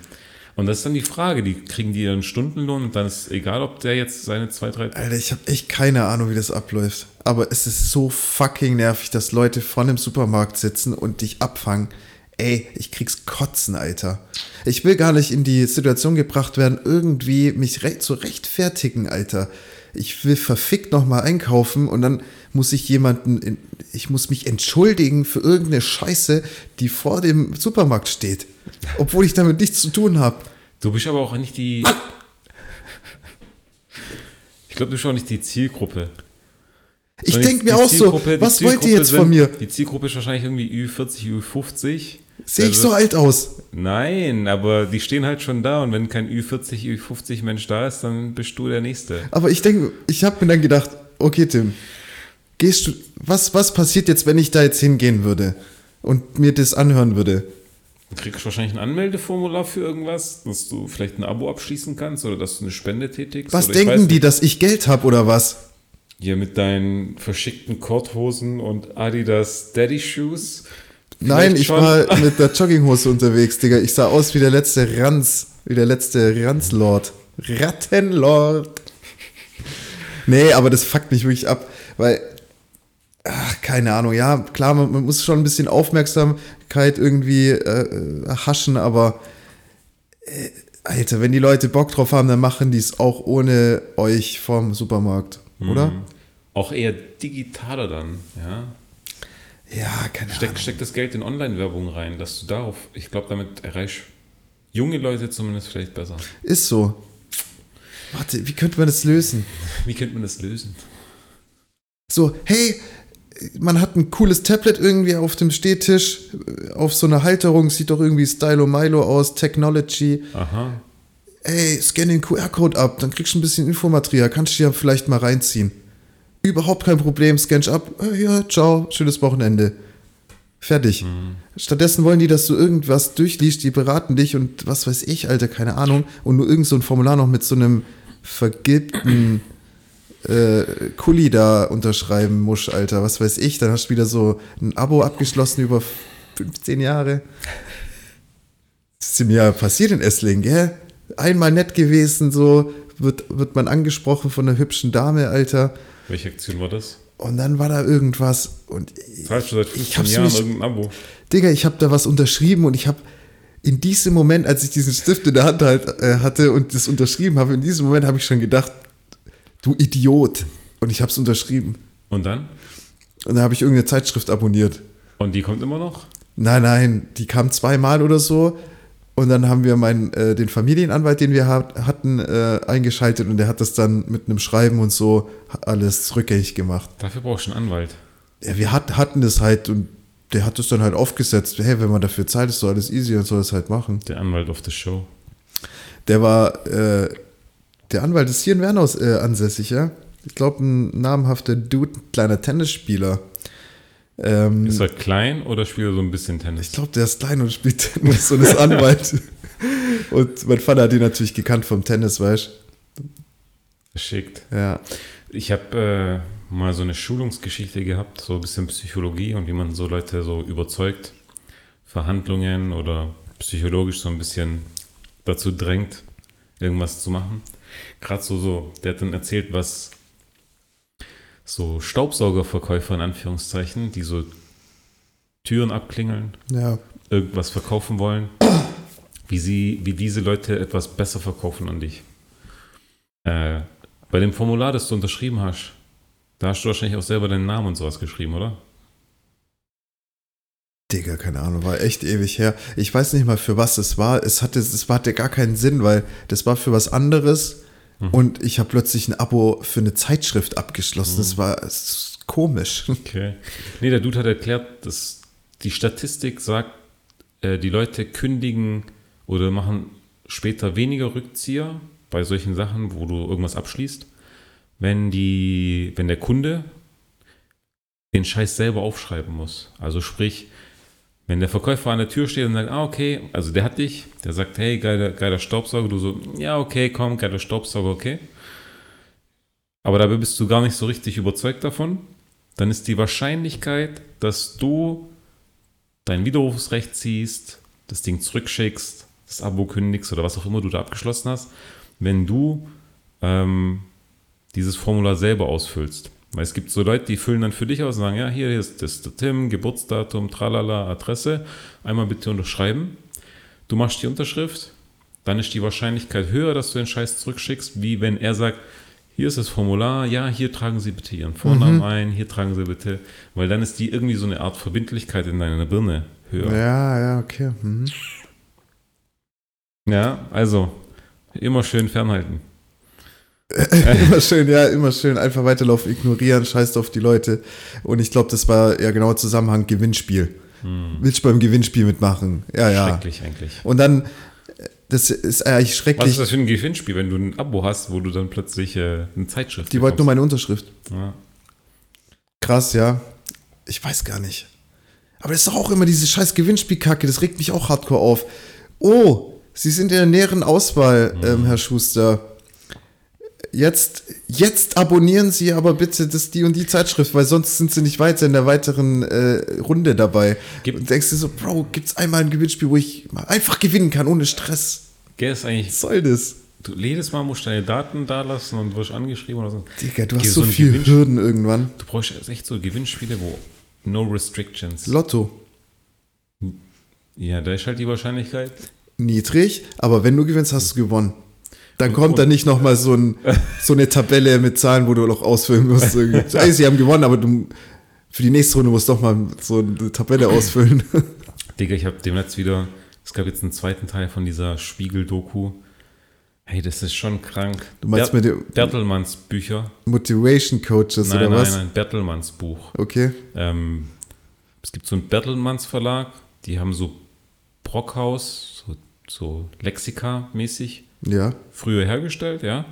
Und das ist dann die Frage, die kriegen die ihren Stundenlohn und dann ist egal, ob der jetzt seine zwei, drei. Alter, ich habe echt keine Ahnung, wie das abläuft. Aber es ist so fucking nervig, dass Leute vor einem Supermarkt sitzen und dich abfangen. Ey, ich krieg's kotzen, Alter. Ich will gar nicht in die Situation gebracht werden, irgendwie mich recht zu rechtfertigen, Alter. Ich will verfickt nochmal einkaufen und dann muss ich jemanden, ich muss mich entschuldigen für irgendeine Scheiße, die vor dem Supermarkt steht. Obwohl ich damit nichts zu tun habe. Du bist aber auch nicht die. Ich glaube, du bist auch nicht die Zielgruppe. Ich denke mir auch so, was wollt ihr jetzt von sind- mir? Die Zielgruppe ist wahrscheinlich irgendwie Ü40, Ü50. Sehe ich so alt aus? Nein, aber die stehen halt schon da und wenn kein Ü40, Ü50 Mensch da ist, dann bist du der Nächste. Aber ich denke, ich habe mir dann gedacht, okay, Tim, gehst du, was, was passiert jetzt, wenn ich da jetzt hingehen würde und mir das anhören würde? Du kriegst wahrscheinlich ein Anmeldeformular für irgendwas, dass du vielleicht ein Abo abschließen kannst oder dass du eine Spende tätigst. Was denken die, dass ich Geld habe oder was? Hier mit deinen verschickten Korthosen und Adidas Daddy Shoes. Nein, ich schon. war mit der Jogginghose unterwegs, Digga. Ich sah aus wie der letzte Ranz, wie der letzte Ranzlord. Rattenlord. Nee, aber das fuckt mich wirklich ab, weil, ach, keine Ahnung, ja, klar, man, man muss schon ein bisschen Aufmerksamkeit irgendwie äh, äh, haschen, aber äh, Alter, wenn die Leute Bock drauf haben, dann machen die es auch ohne euch vom Supermarkt, oder? Mhm. Auch eher digitaler dann, ja. Ja, keine Steck, Ahnung. steck das Geld in Online-Werbung rein, dass du darauf, ich glaube, damit erreichst junge Leute zumindest vielleicht besser. Ist so. Warte, wie könnte man das lösen? Wie könnte man das lösen? So, hey, man hat ein cooles Tablet irgendwie auf dem Stehtisch, auf so einer Halterung, sieht doch irgendwie Stylo Milo aus, Technology. Aha. Ey, scan den QR-Code ab, dann kriegst du ein bisschen Infomaterial, kannst du ja vielleicht mal reinziehen. Überhaupt kein Problem, scannst ab, äh, ja, ciao, schönes Wochenende. Fertig. Stattdessen wollen die, dass du irgendwas durchliest, die beraten dich und was weiß ich, Alter, keine Ahnung. Und nur irgend so ein Formular noch mit so einem vergilbten äh, Kuli da unterschreiben musst, Alter, was weiß ich. Dann hast du wieder so ein Abo abgeschlossen über 15 Jahre. Das ist mir ja passiert in Esslingen, gell? Einmal nett gewesen, so wird, wird man angesprochen von einer hübschen Dame, Alter. Welche Aktion war das? Und dann war da irgendwas und seit ich 15 hab's Jahren mich, irgendein Abo? Digga, ich habe da was unterschrieben und ich habe in diesem Moment, als ich diesen Stift in der Hand halt, äh, hatte und das unterschrieben habe, in diesem Moment habe ich schon gedacht, du Idiot. Und ich habe es unterschrieben. Und dann? Und dann habe ich irgendeine Zeitschrift abonniert. Und die kommt immer noch? Nein, nein, die kam zweimal oder so. Und dann haben wir meinen, äh, den Familienanwalt, den wir hat, hatten, äh, eingeschaltet und der hat das dann mit einem Schreiben und so alles rückgängig gemacht. Dafür brauchst du einen Anwalt. Ja, wir hat, hatten das halt und der hat das dann halt aufgesetzt. Hey, wenn man dafür zahlt, ist doch alles easy und soll das halt machen. Der Anwalt of the Show. Der war, äh, der Anwalt ist hier in Wernhaus äh, ansässig, ja. Ich glaube, ein namhafter Dude, ein kleiner Tennisspieler. Ähm, Ist er klein oder spielt er so ein bisschen Tennis? ich glaube, der ist klein und spielt Tennis und ist Anwalt. und mein Vater hat ihn natürlich gekannt vom Tennis, weißt du? Ja. Ich habe äh, mal so eine Schulungsgeschichte gehabt, so ein bisschen Psychologie und wie man so Leute so überzeugt, Verhandlungen oder psychologisch so ein bisschen dazu drängt, irgendwas zu machen. Gerade so, so, der hat dann erzählt, was so Staubsaugerverkäufer in Anführungszeichen, die so Türen abklingeln, Ja. irgendwas verkaufen wollen, wie sie, wie diese Leute etwas besser verkaufen an dich. Äh, bei dem Formular, das du unterschrieben hast, da hast du wahrscheinlich auch selber deinen Namen und sowas geschrieben, oder? Digga, keine Ahnung, war echt ewig her. Ich weiß nicht mal, für was es war. Es hatte, es hatte gar keinen Sinn, weil das war für was anderes und ich habe plötzlich ein Abo für eine Zeitschrift abgeschlossen. Das war ist komisch. Okay. Nee, der Dude hat erklärt, dass die Statistik sagt, äh, die Leute kündigen oder machen später weniger Rückzieher bei solchen Sachen, wo du irgendwas abschließt, wenn die, wenn der Kunde den Scheiß selber aufschreiben muss. Also sprich, wenn der Verkäufer an der Tür steht und sagt, ah, okay, also der hat dich, der sagt, hey, geiler, geiler Staubsauger, du so, ja, okay, komm, geiler Staubsauger, okay. Aber dabei bist du gar nicht so richtig überzeugt davon, dann ist die Wahrscheinlichkeit, dass du dein Widerrufsrecht ziehst, das Ding zurückschickst, das Abo kündigst oder was auch immer du da abgeschlossen hast, wenn du ähm, dieses Formular selber ausfüllst. Weil es gibt so Leute, die füllen dann für dich aus und sagen, ja, hier ist das der Tim, Geburtsdatum, tralala, Adresse, einmal bitte unterschreiben. Du machst die Unterschrift, dann ist die Wahrscheinlichkeit höher, dass du den Scheiß zurückschickst, wie wenn er sagt, hier ist das Formular, ja, hier tragen Sie bitte Ihren Vornamen Mhm. ein, hier tragen Sie bitte, weil dann ist die irgendwie so eine Art Verbindlichkeit in deiner Birne höher. Ja, ja, okay. Mhm. Ja, also immer schön fernhalten. immer schön, ja, immer schön. Einfach weiterlaufen, ignorieren, scheißt auf die Leute. Und ich glaube, das war ja genau Zusammenhang Gewinnspiel. Willst du beim Gewinnspiel mitmachen? Ja, ja. Schrecklich eigentlich. Und dann, das ist eigentlich Was schrecklich. ist das für ein Gewinnspiel, wenn du ein Abo hast, wo du dann plötzlich äh, eine Zeitschrift Die wollten nur meine Unterschrift. Ja. Krass, ja. Ich weiß gar nicht. Aber das ist doch auch immer diese scheiß Gewinnspielkacke, das regt mich auch hardcore auf. Oh, Sie sind in der näheren Auswahl, ähm, Herr Schuster. Jetzt, jetzt abonnieren Sie aber bitte das, die und die Zeitschrift, weil sonst sind Sie nicht weiter in der weiteren äh, Runde dabei. Gibt- und denkst du so, Bro, gibt's einmal ein Gewinnspiel, wo ich mal einfach gewinnen kann, ohne Stress? Gell, ist eigentlich, Was soll das? du jedes Mal musst du deine Daten da lassen und wirst angeschrieben oder so. Digga, du Geh, hast so ein viel Gewinnspiel- Hürden irgendwann. Du brauchst echt so Gewinnspiele, wo no restrictions. Lotto. Ja, da ist halt die Wahrscheinlichkeit. niedrig, aber wenn du gewinnst, hast du gewonnen. Dann kommt da nicht nochmal so, ein, so eine Tabelle mit Zahlen, wo du noch ausfüllen musst. Ey, sie haben gewonnen, aber du für die nächste Runde musst du doch mal so eine Tabelle ausfüllen. Digga, ich habe demnächst wieder, es gab jetzt einen zweiten Teil von dieser Spiegel-Doku. Hey, das ist schon krank. Du meinst mit dem- Bertelmanns Bücher? Motivation Coaches Nein, oder nein, was? nein, Bertelmanns Buch. Okay. Ähm, es gibt so einen Bertelmanns Verlag, die haben so Brockhaus, so, so Lexika-mäßig Ja. früher hergestellt, ja.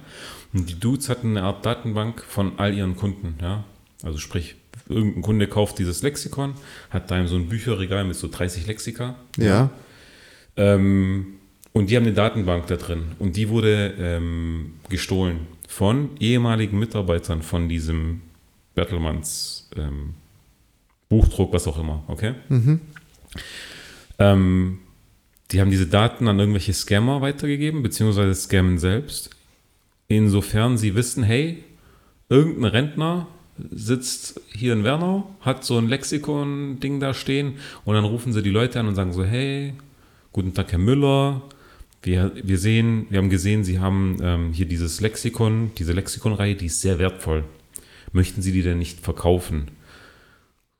Und die Dudes hatten eine Art Datenbank von all ihren Kunden, ja. Also sprich, irgendein Kunde kauft dieses Lexikon, hat da so ein Bücherregal mit so 30 Lexika. Ja. Ähm, und die haben eine Datenbank da drin. Und die wurde ähm, gestohlen von ehemaligen Mitarbeitern von diesem Bertelmanns ähm, Buchdruck, was auch immer, okay? Ähm, die haben diese Daten an irgendwelche Scammer weitergegeben, beziehungsweise scammen selbst. Insofern sie wissen, hey, irgendein Rentner sitzt hier in Wernau, hat so ein Lexikon-Ding da stehen und dann rufen sie die Leute an und sagen so, hey, guten Tag, Herr Müller, wir, wir sehen, wir haben gesehen, Sie haben ähm, hier dieses Lexikon, diese Lexikonreihe, die ist sehr wertvoll. Möchten Sie die denn nicht verkaufen?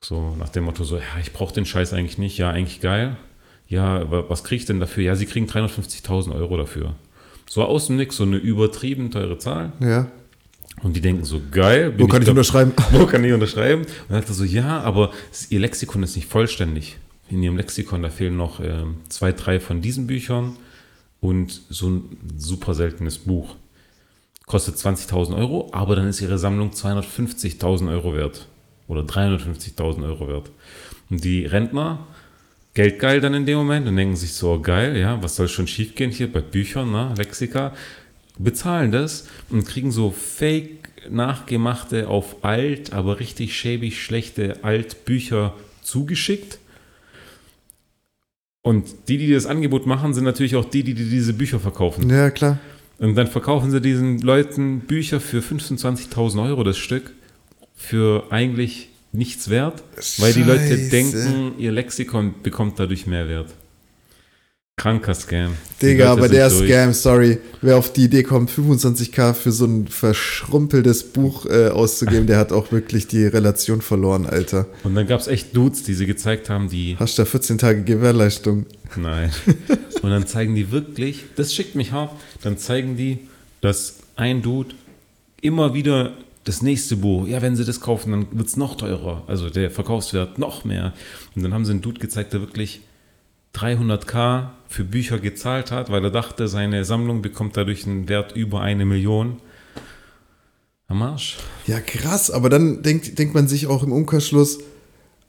So nach dem Motto so, ja, ich brauche den Scheiß eigentlich nicht, ja, eigentlich geil. Ja, wa- was kriege ich denn dafür? Ja, Sie kriegen 350.000 Euro dafür. So aus dem Nix, so eine übertrieben teure Zahl. Ja. Und die denken so, geil. Wo kann ich da- unterschreiben? wo kann ich unterschreiben? Und dann sagt er so, ja, aber ihr Lexikon ist nicht vollständig. In ihrem Lexikon, da fehlen noch ähm, zwei, drei von diesen Büchern und so ein super seltenes Buch. Kostet 20.000 Euro, aber dann ist ihre Sammlung 250.000 Euro wert. Oder 350.000 Euro wert. Und die Rentner, geldgeil dann in dem Moment und denken sich so, geil, ja, was soll schon schiefgehen hier bei Büchern, ne, Lexika, bezahlen das und kriegen so fake nachgemachte auf alt, aber richtig schäbig schlechte Altbücher zugeschickt. Und die, die das Angebot machen, sind natürlich auch die, die, die diese Bücher verkaufen. Ja, klar. Und dann verkaufen sie diesen Leuten Bücher für 25.000 Euro das Stück für eigentlich nichts wert, weil die Leute denken, ihr Lexikon bekommt dadurch Mehrwert. Kranker Scam. Digga, aber der durch. Scam, sorry. Wer auf die Idee kommt, 25k für so ein verschrumpeltes Buch äh, auszugeben, der hat auch wirklich die Relation verloren, Alter. Und dann gab es echt Dudes, die sie gezeigt haben, die Hast da 14 Tage Gewährleistung. Nein. Und dann zeigen die wirklich, das schickt mich hart, dann zeigen die, dass ein Dude immer wieder das nächste Buch, ja, wenn sie das kaufen, dann wird es noch teurer. Also der Verkaufswert noch mehr. Und dann haben sie einen Dude gezeigt, der wirklich 300k für Bücher gezahlt hat, weil er dachte, seine Sammlung bekommt dadurch einen Wert über eine Million. Am Arsch. Ja, krass, aber dann denkt, denkt man sich auch im Umkehrschluss,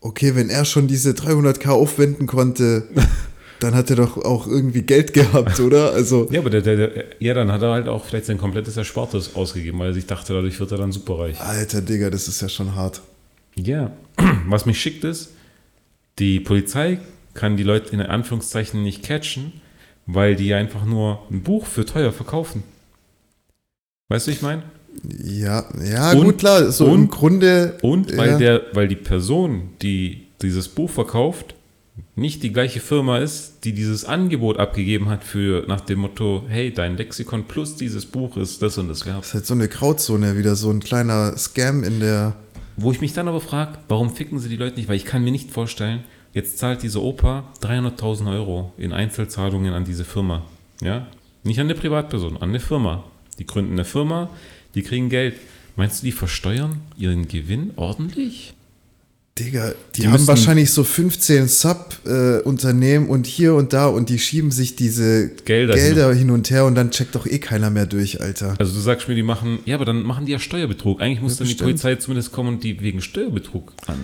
okay, wenn er schon diese 300k aufwenden konnte, dann hat er doch auch irgendwie Geld gehabt, oder? Also, Ja, aber der, der, der, ja, dann hat er halt auch vielleicht sein komplettes Erspartes ausgegeben, weil er sich dachte, dadurch wird er dann superreich. alter Digga, das ist ja schon hart. Ja, was mich schickt ist, die Polizei kann die Leute in Anführungszeichen nicht catchen, weil die einfach nur ein Buch für teuer verkaufen. Weißt du, ich meine? Ja, ja, Und- gut, klar. So im und- Grunde. Und weil, ja, der, weil die Person, die dieses Buch verkauft, nicht die gleiche Firma ist, die dieses Angebot abgegeben hat für nach dem Motto, hey, dein Lexikon plus dieses Buch ist das und das wert. Das ist halt so eine Grauzone, wieder so ein kleiner Scam in der. Wo ich mich dann aber frage, warum ficken sie die Leute nicht? Weil ich kann mir nicht vorstellen, jetzt zahlt diese Opa 300.000 Euro in Einzelzahlungen an diese Firma. Ja? Nicht an eine Privatperson, an eine Firma. Die gründen eine Firma, die kriegen Geld. Meinst du, die versteuern ihren Gewinn ordentlich? Digga, die, Die haben wahrscheinlich so 15 Sub-Unternehmen und hier und da und die schieben sich diese Gelder Gelder hin und her und dann checkt doch eh keiner mehr durch, Alter. Also du sagst mir, die machen, ja, aber dann machen die ja Steuerbetrug. Eigentlich muss Ja, dann die bestimmt. Polizei zumindest kommen und die wegen Steuerbetrug an,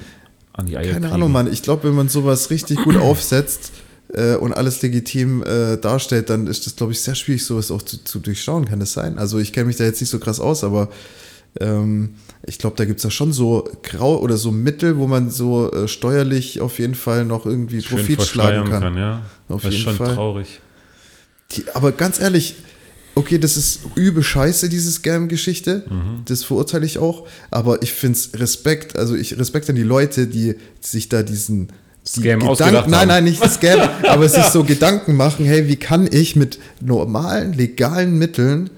an die Eier Keine kriegen. Ahnung, Mann. Ich glaube, wenn man sowas richtig gut aufsetzt äh, und alles legitim äh, darstellt, dann ist das, glaube ich, sehr schwierig, sowas auch zu, zu durchschauen. Kann das sein? Also ich kenne mich da jetzt nicht so krass aus, aber ähm, ich glaube, da gibt es ja schon so grau oder so Mittel, wo man so äh, steuerlich auf jeden Fall noch irgendwie Schön Profit schlagen kann. ja. Auf das ist jeden schon Fall. traurig. Die, aber ganz ehrlich, okay, das ist übel scheiße, diese Scam-Geschichte. Mhm. Das verurteile ich auch. Aber ich finde es Respekt, also ich Respekt an die Leute, die sich da diesen die Scam ausgedacht Nein, haben. nein, nicht Scam, aber sich so Gedanken machen, hey, wie kann ich mit normalen, legalen Mitteln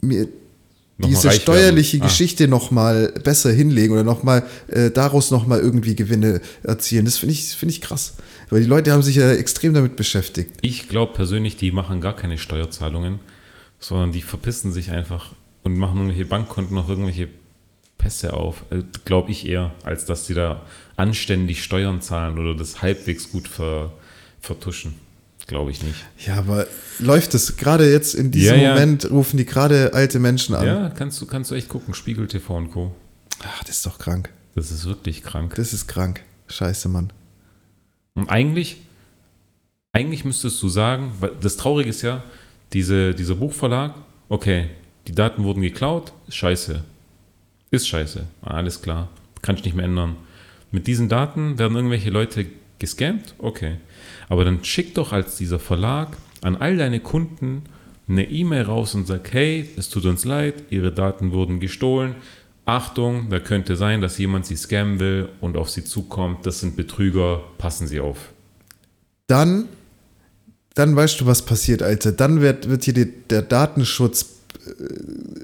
mir diese steuerliche werden. Ah. Geschichte nochmal besser hinlegen oder nochmal äh, daraus nochmal irgendwie Gewinne erzielen. Das finde ich, finde ich krass. Weil die Leute haben sich ja extrem damit beschäftigt. Ich glaube persönlich, die machen gar keine Steuerzahlungen, sondern die verpissen sich einfach und machen irgendwelche Bankkonten noch irgendwelche Pässe auf. Äh, glaube ich eher, als dass die da anständig Steuern zahlen oder das halbwegs gut ver, vertuschen. Glaube ich nicht. Ja, aber läuft es gerade jetzt in diesem Ja, ja. Moment, rufen die gerade alte Menschen an. Ja, kannst du, kannst du echt gucken. Spiegel TV und Co. Ach, das ist doch krank. Das ist wirklich krank. Das ist krank. Scheiße, Mann. Und eigentlich, eigentlich müsstest du sagen, weil das Traurige ist ja, diese, dieser Buchverlag, okay, die Daten wurden geklaut, scheiße. Ist scheiße, alles klar, kann ich nicht mehr ändern. Mit diesen Daten werden irgendwelche Leute gescammt, okay. Aber dann schick doch als dieser Verlag an all deine Kunden eine E-Mail raus und sag, hey, es tut uns leid, ihre Daten wurden gestohlen. Achtung, da könnte sein, dass jemand sie scammen will und auf sie zukommt. Das sind Betrüger, passen sie auf. Dann, dann weißt du, was passiert, Alter. Dann wird, wird hier die, der Datenschutz,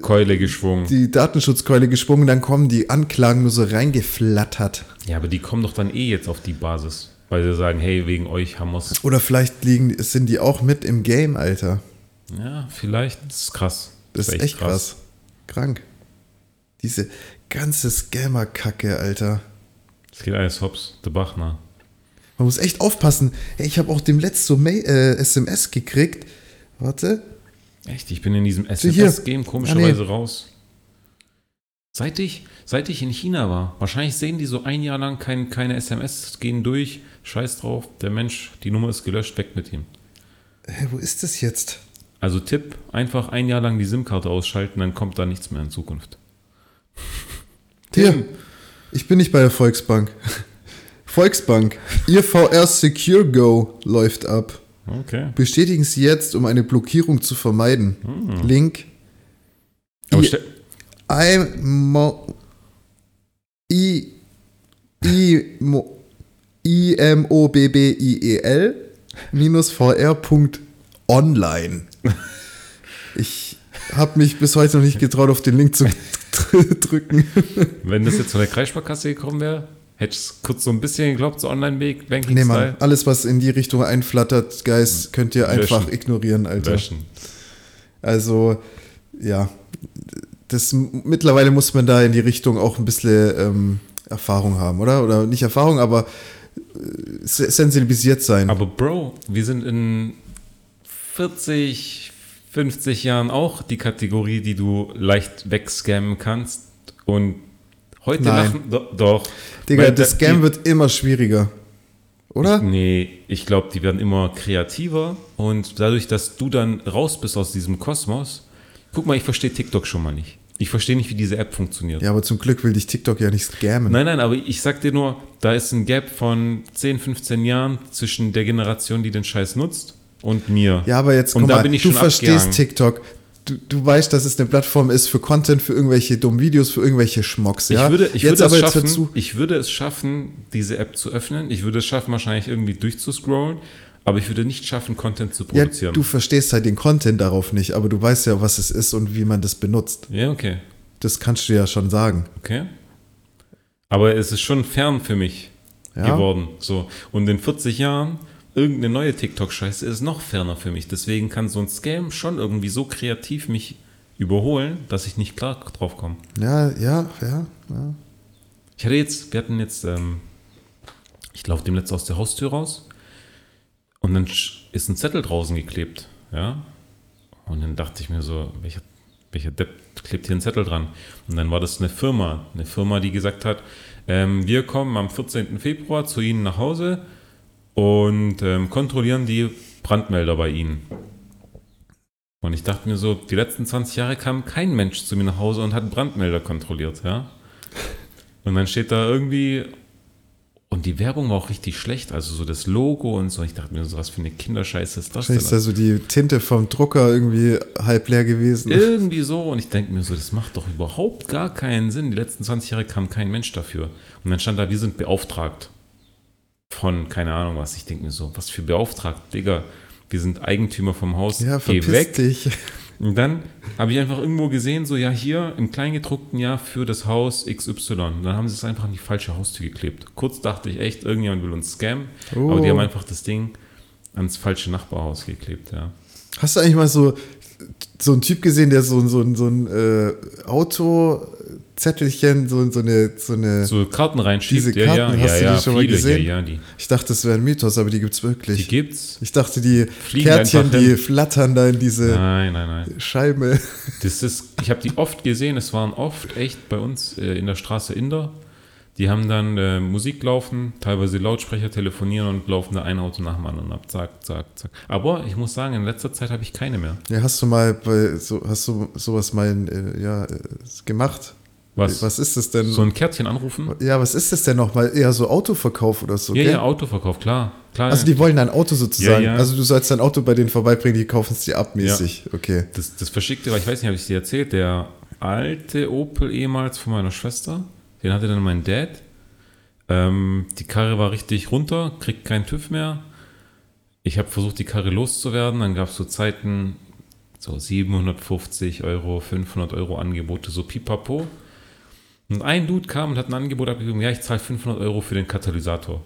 Keule geschwungen. die Datenschutzkeule gesprungen, dann kommen die Anklagen nur so reingeflattert. Ja, aber die kommen doch dann eh jetzt auf die Basis, weil sie sagen, hey, wegen euch haben wir es. Oder vielleicht liegen, sind die auch mit im Game, Alter. Ja, vielleicht. Das ist krass. Das ist echt krass. Krank. Diese ganze Scammer-Kacke, Alter. Es geht alles hops, der Bachner. Man muss echt aufpassen. Hey, ich habe auch dem letzt so äh, SMS gekriegt. Warte. Echt, ich bin in diesem. SMS-Game komischerweise Ah, nee. raus. Seit ich, seit ich in China war, wahrscheinlich sehen die so ein Jahr lang kein, keine SMS, gehen durch, scheiß drauf, der Mensch, die Nummer ist gelöscht, weg mit ihm. Hä, wo ist das jetzt? Also Tipp, einfach ein Jahr lang die SIM-Karte ausschalten, dann kommt da nichts mehr in Zukunft. Hier. Ich bin nicht bei der Volksbank. Volksbank. Ihr VR Secure Go läuft ab. Okay. Bestätigen Sie jetzt, um eine Blockierung zu vermeiden. Link. Aber I- stell, IMO, I, IMO, IMOBBIEL minus VR.online. Ich habe mich bis heute noch nicht getraut, auf den Link zu drücken. wenn das jetzt von der Kreissparkasse gekommen wäre, hätte ich es kurz so ein bisschen geglaubt, so Online-Banking-Style. Nee, Mann, alles, was in die Richtung einflattert, Guys, könnt ihr einfach Löschen. ignorieren, Alter. Löschen. Also, ja, das, mittlerweile muss man da in die Richtung auch ein bisschen ähm, Erfahrung haben, oder? Oder nicht Erfahrung, aber äh, se- sensibilisiert sein. Aber Bro, wir sind in 40, 50 Jahren auch die Kategorie, die du leicht wegscammen kannst. Und heute Nein. lachen. Do, doch. Digga, Weil das da- Scam wird immer schwieriger. Oder? Nee, ich glaube, die werden immer kreativer und dadurch, dass du dann raus bist aus diesem Kosmos, guck mal, ich verstehe TikTok schon mal nicht. Ich verstehe nicht, wie diese App funktioniert. Ja, aber zum Glück will dich TikTok ja nicht scammen. Nein, nein, aber ich sag dir nur, da ist ein Gap von 10, 15 Jahren zwischen der Generation, die den Scheiß nutzt und mir. Ja, aber jetzt und da mal, bin ich du schon verstehst abgehangen. TikTok. Du, du weißt, dass es eine Plattform ist für Content, für irgendwelche dummen Videos, für irgendwelche Schmocks. Ja? Ich würde, ich, jetzt würde aber es schaffen, ich würde es schaffen, diese App zu öffnen. Ich würde es schaffen, wahrscheinlich irgendwie durchzuscrollen, aber ich würde nicht schaffen, Content zu Ja, produzieren. du verstehst halt den Content darauf nicht, aber du weißt ja, was es ist und wie man das benutzt. Ja, okay. Das kannst du ja schon sagen. Okay. Aber es ist schon fern für mich Ja. geworden. So. Und in 40 Jahren, irgendeine neue TikTok-Scheiße ist noch ferner für mich. Deswegen kann so ein Scam schon irgendwie so kreativ mich überholen, dass ich nicht klar drauf komme. Ja, ja, ja, ja. Ich hatte jetzt, wir hatten jetzt, ähm, ich laufe dem letzten aus der Haustür raus und dann ist ein Zettel draußen geklebt, ja. Und dann dachte ich mir so, welcher, welcher Depp klebt hier einen Zettel dran? Und dann war das eine Firma, eine Firma, die gesagt hat, ähm, wir kommen am 14. Februar zu Ihnen nach Hause und ähm, kontrollieren die Brandmelder bei Ihnen. Und ich dachte mir so, die letzten 20 Jahre kam kein Mensch zu mir nach Hause und hat Brandmelder kontrolliert, ja. Und dann steht da irgendwie, und die Werbung war auch richtig schlecht, also so das Logo und so. Ich dachte mir so, was für eine Kinderscheiße ist das Wahrscheinlich ist da denn? so die Tinte vom Drucker irgendwie halb leer gewesen. Irgendwie so. Und ich denke mir so, das macht doch überhaupt gar keinen Sinn. Die letzten 20 Jahre kam kein Mensch dafür. Und dann stand da, wir sind beauftragt von, keine Ahnung was. Ich denke mir so, was für beauftragt, Digga. Wir sind Eigentümer vom Haus. Ja, Geh weg. dich. Und dann habe ich einfach irgendwo gesehen, so ja, hier im Kleingedruckten ja für das Haus XY. Und dann haben sie es einfach an die falsche Haustür geklebt. Kurz dachte ich echt, irgendjemand will uns scammen. Oh. Aber die haben einfach das Ding ans falsche Nachbarhaus geklebt, ja. Hast du eigentlich mal so, so einen Typ gesehen, der so, so, so ein äh, Autozettelchen, so, so eine, so eine So Karten reinschiebt, Diese ja, Karten, ja, hast ja, du ja, die schon mal viele, gesehen? Ja, ja, die, ich dachte, das wäre ein Mythos, aber die gibt's die wirklich. gibt's. ich dachte, die Fliegen Kärtchen, die flattern da in diese Nein, nein, nein. Scheibe. Das ist, ich habe die oft gesehen, es waren oft echt bei uns äh, in der Straße Inder. Die haben dann äh, Musik laufen, teilweise Lautsprecher telefonieren und laufen da ein Auto nach dem anderen ab. Zack, zack, zack. Aber ich muss sagen, in letzter Zeit habe ich keine mehr. Ja, hast du mal bei so, hast du sowas mal äh, ja, äh, gemacht? Was? Was ist das denn? So ein Kärtchen anrufen? ja, was ist das denn noch? Mal eher so Autoverkauf oder so, Ja, gell? ja, Autoverkauf, klar. klar Also die wollen dein Auto sozusagen. Ja, ja. Also du sollst dein Auto bei denen vorbeibringen, die kaufen es dir ab mäßig. Okay. das, das Verschickte war, ich weiß nicht, habe ich dir erzählt, der alte Opel ehemals von meiner Schwester, den hatte dann mein Dad. Ähm, die Karre war richtig runter, kriegt keinen TÜV mehr. Ich habe versucht, die Karre loszuwerden. Dann gab es so Zeiten, so 750 Euro, 500 Euro Angebote, so pipapo. Und ein Dude kam und hat ein Angebot abgegeben, ja, ich zahle 500 Euro für den Katalysator.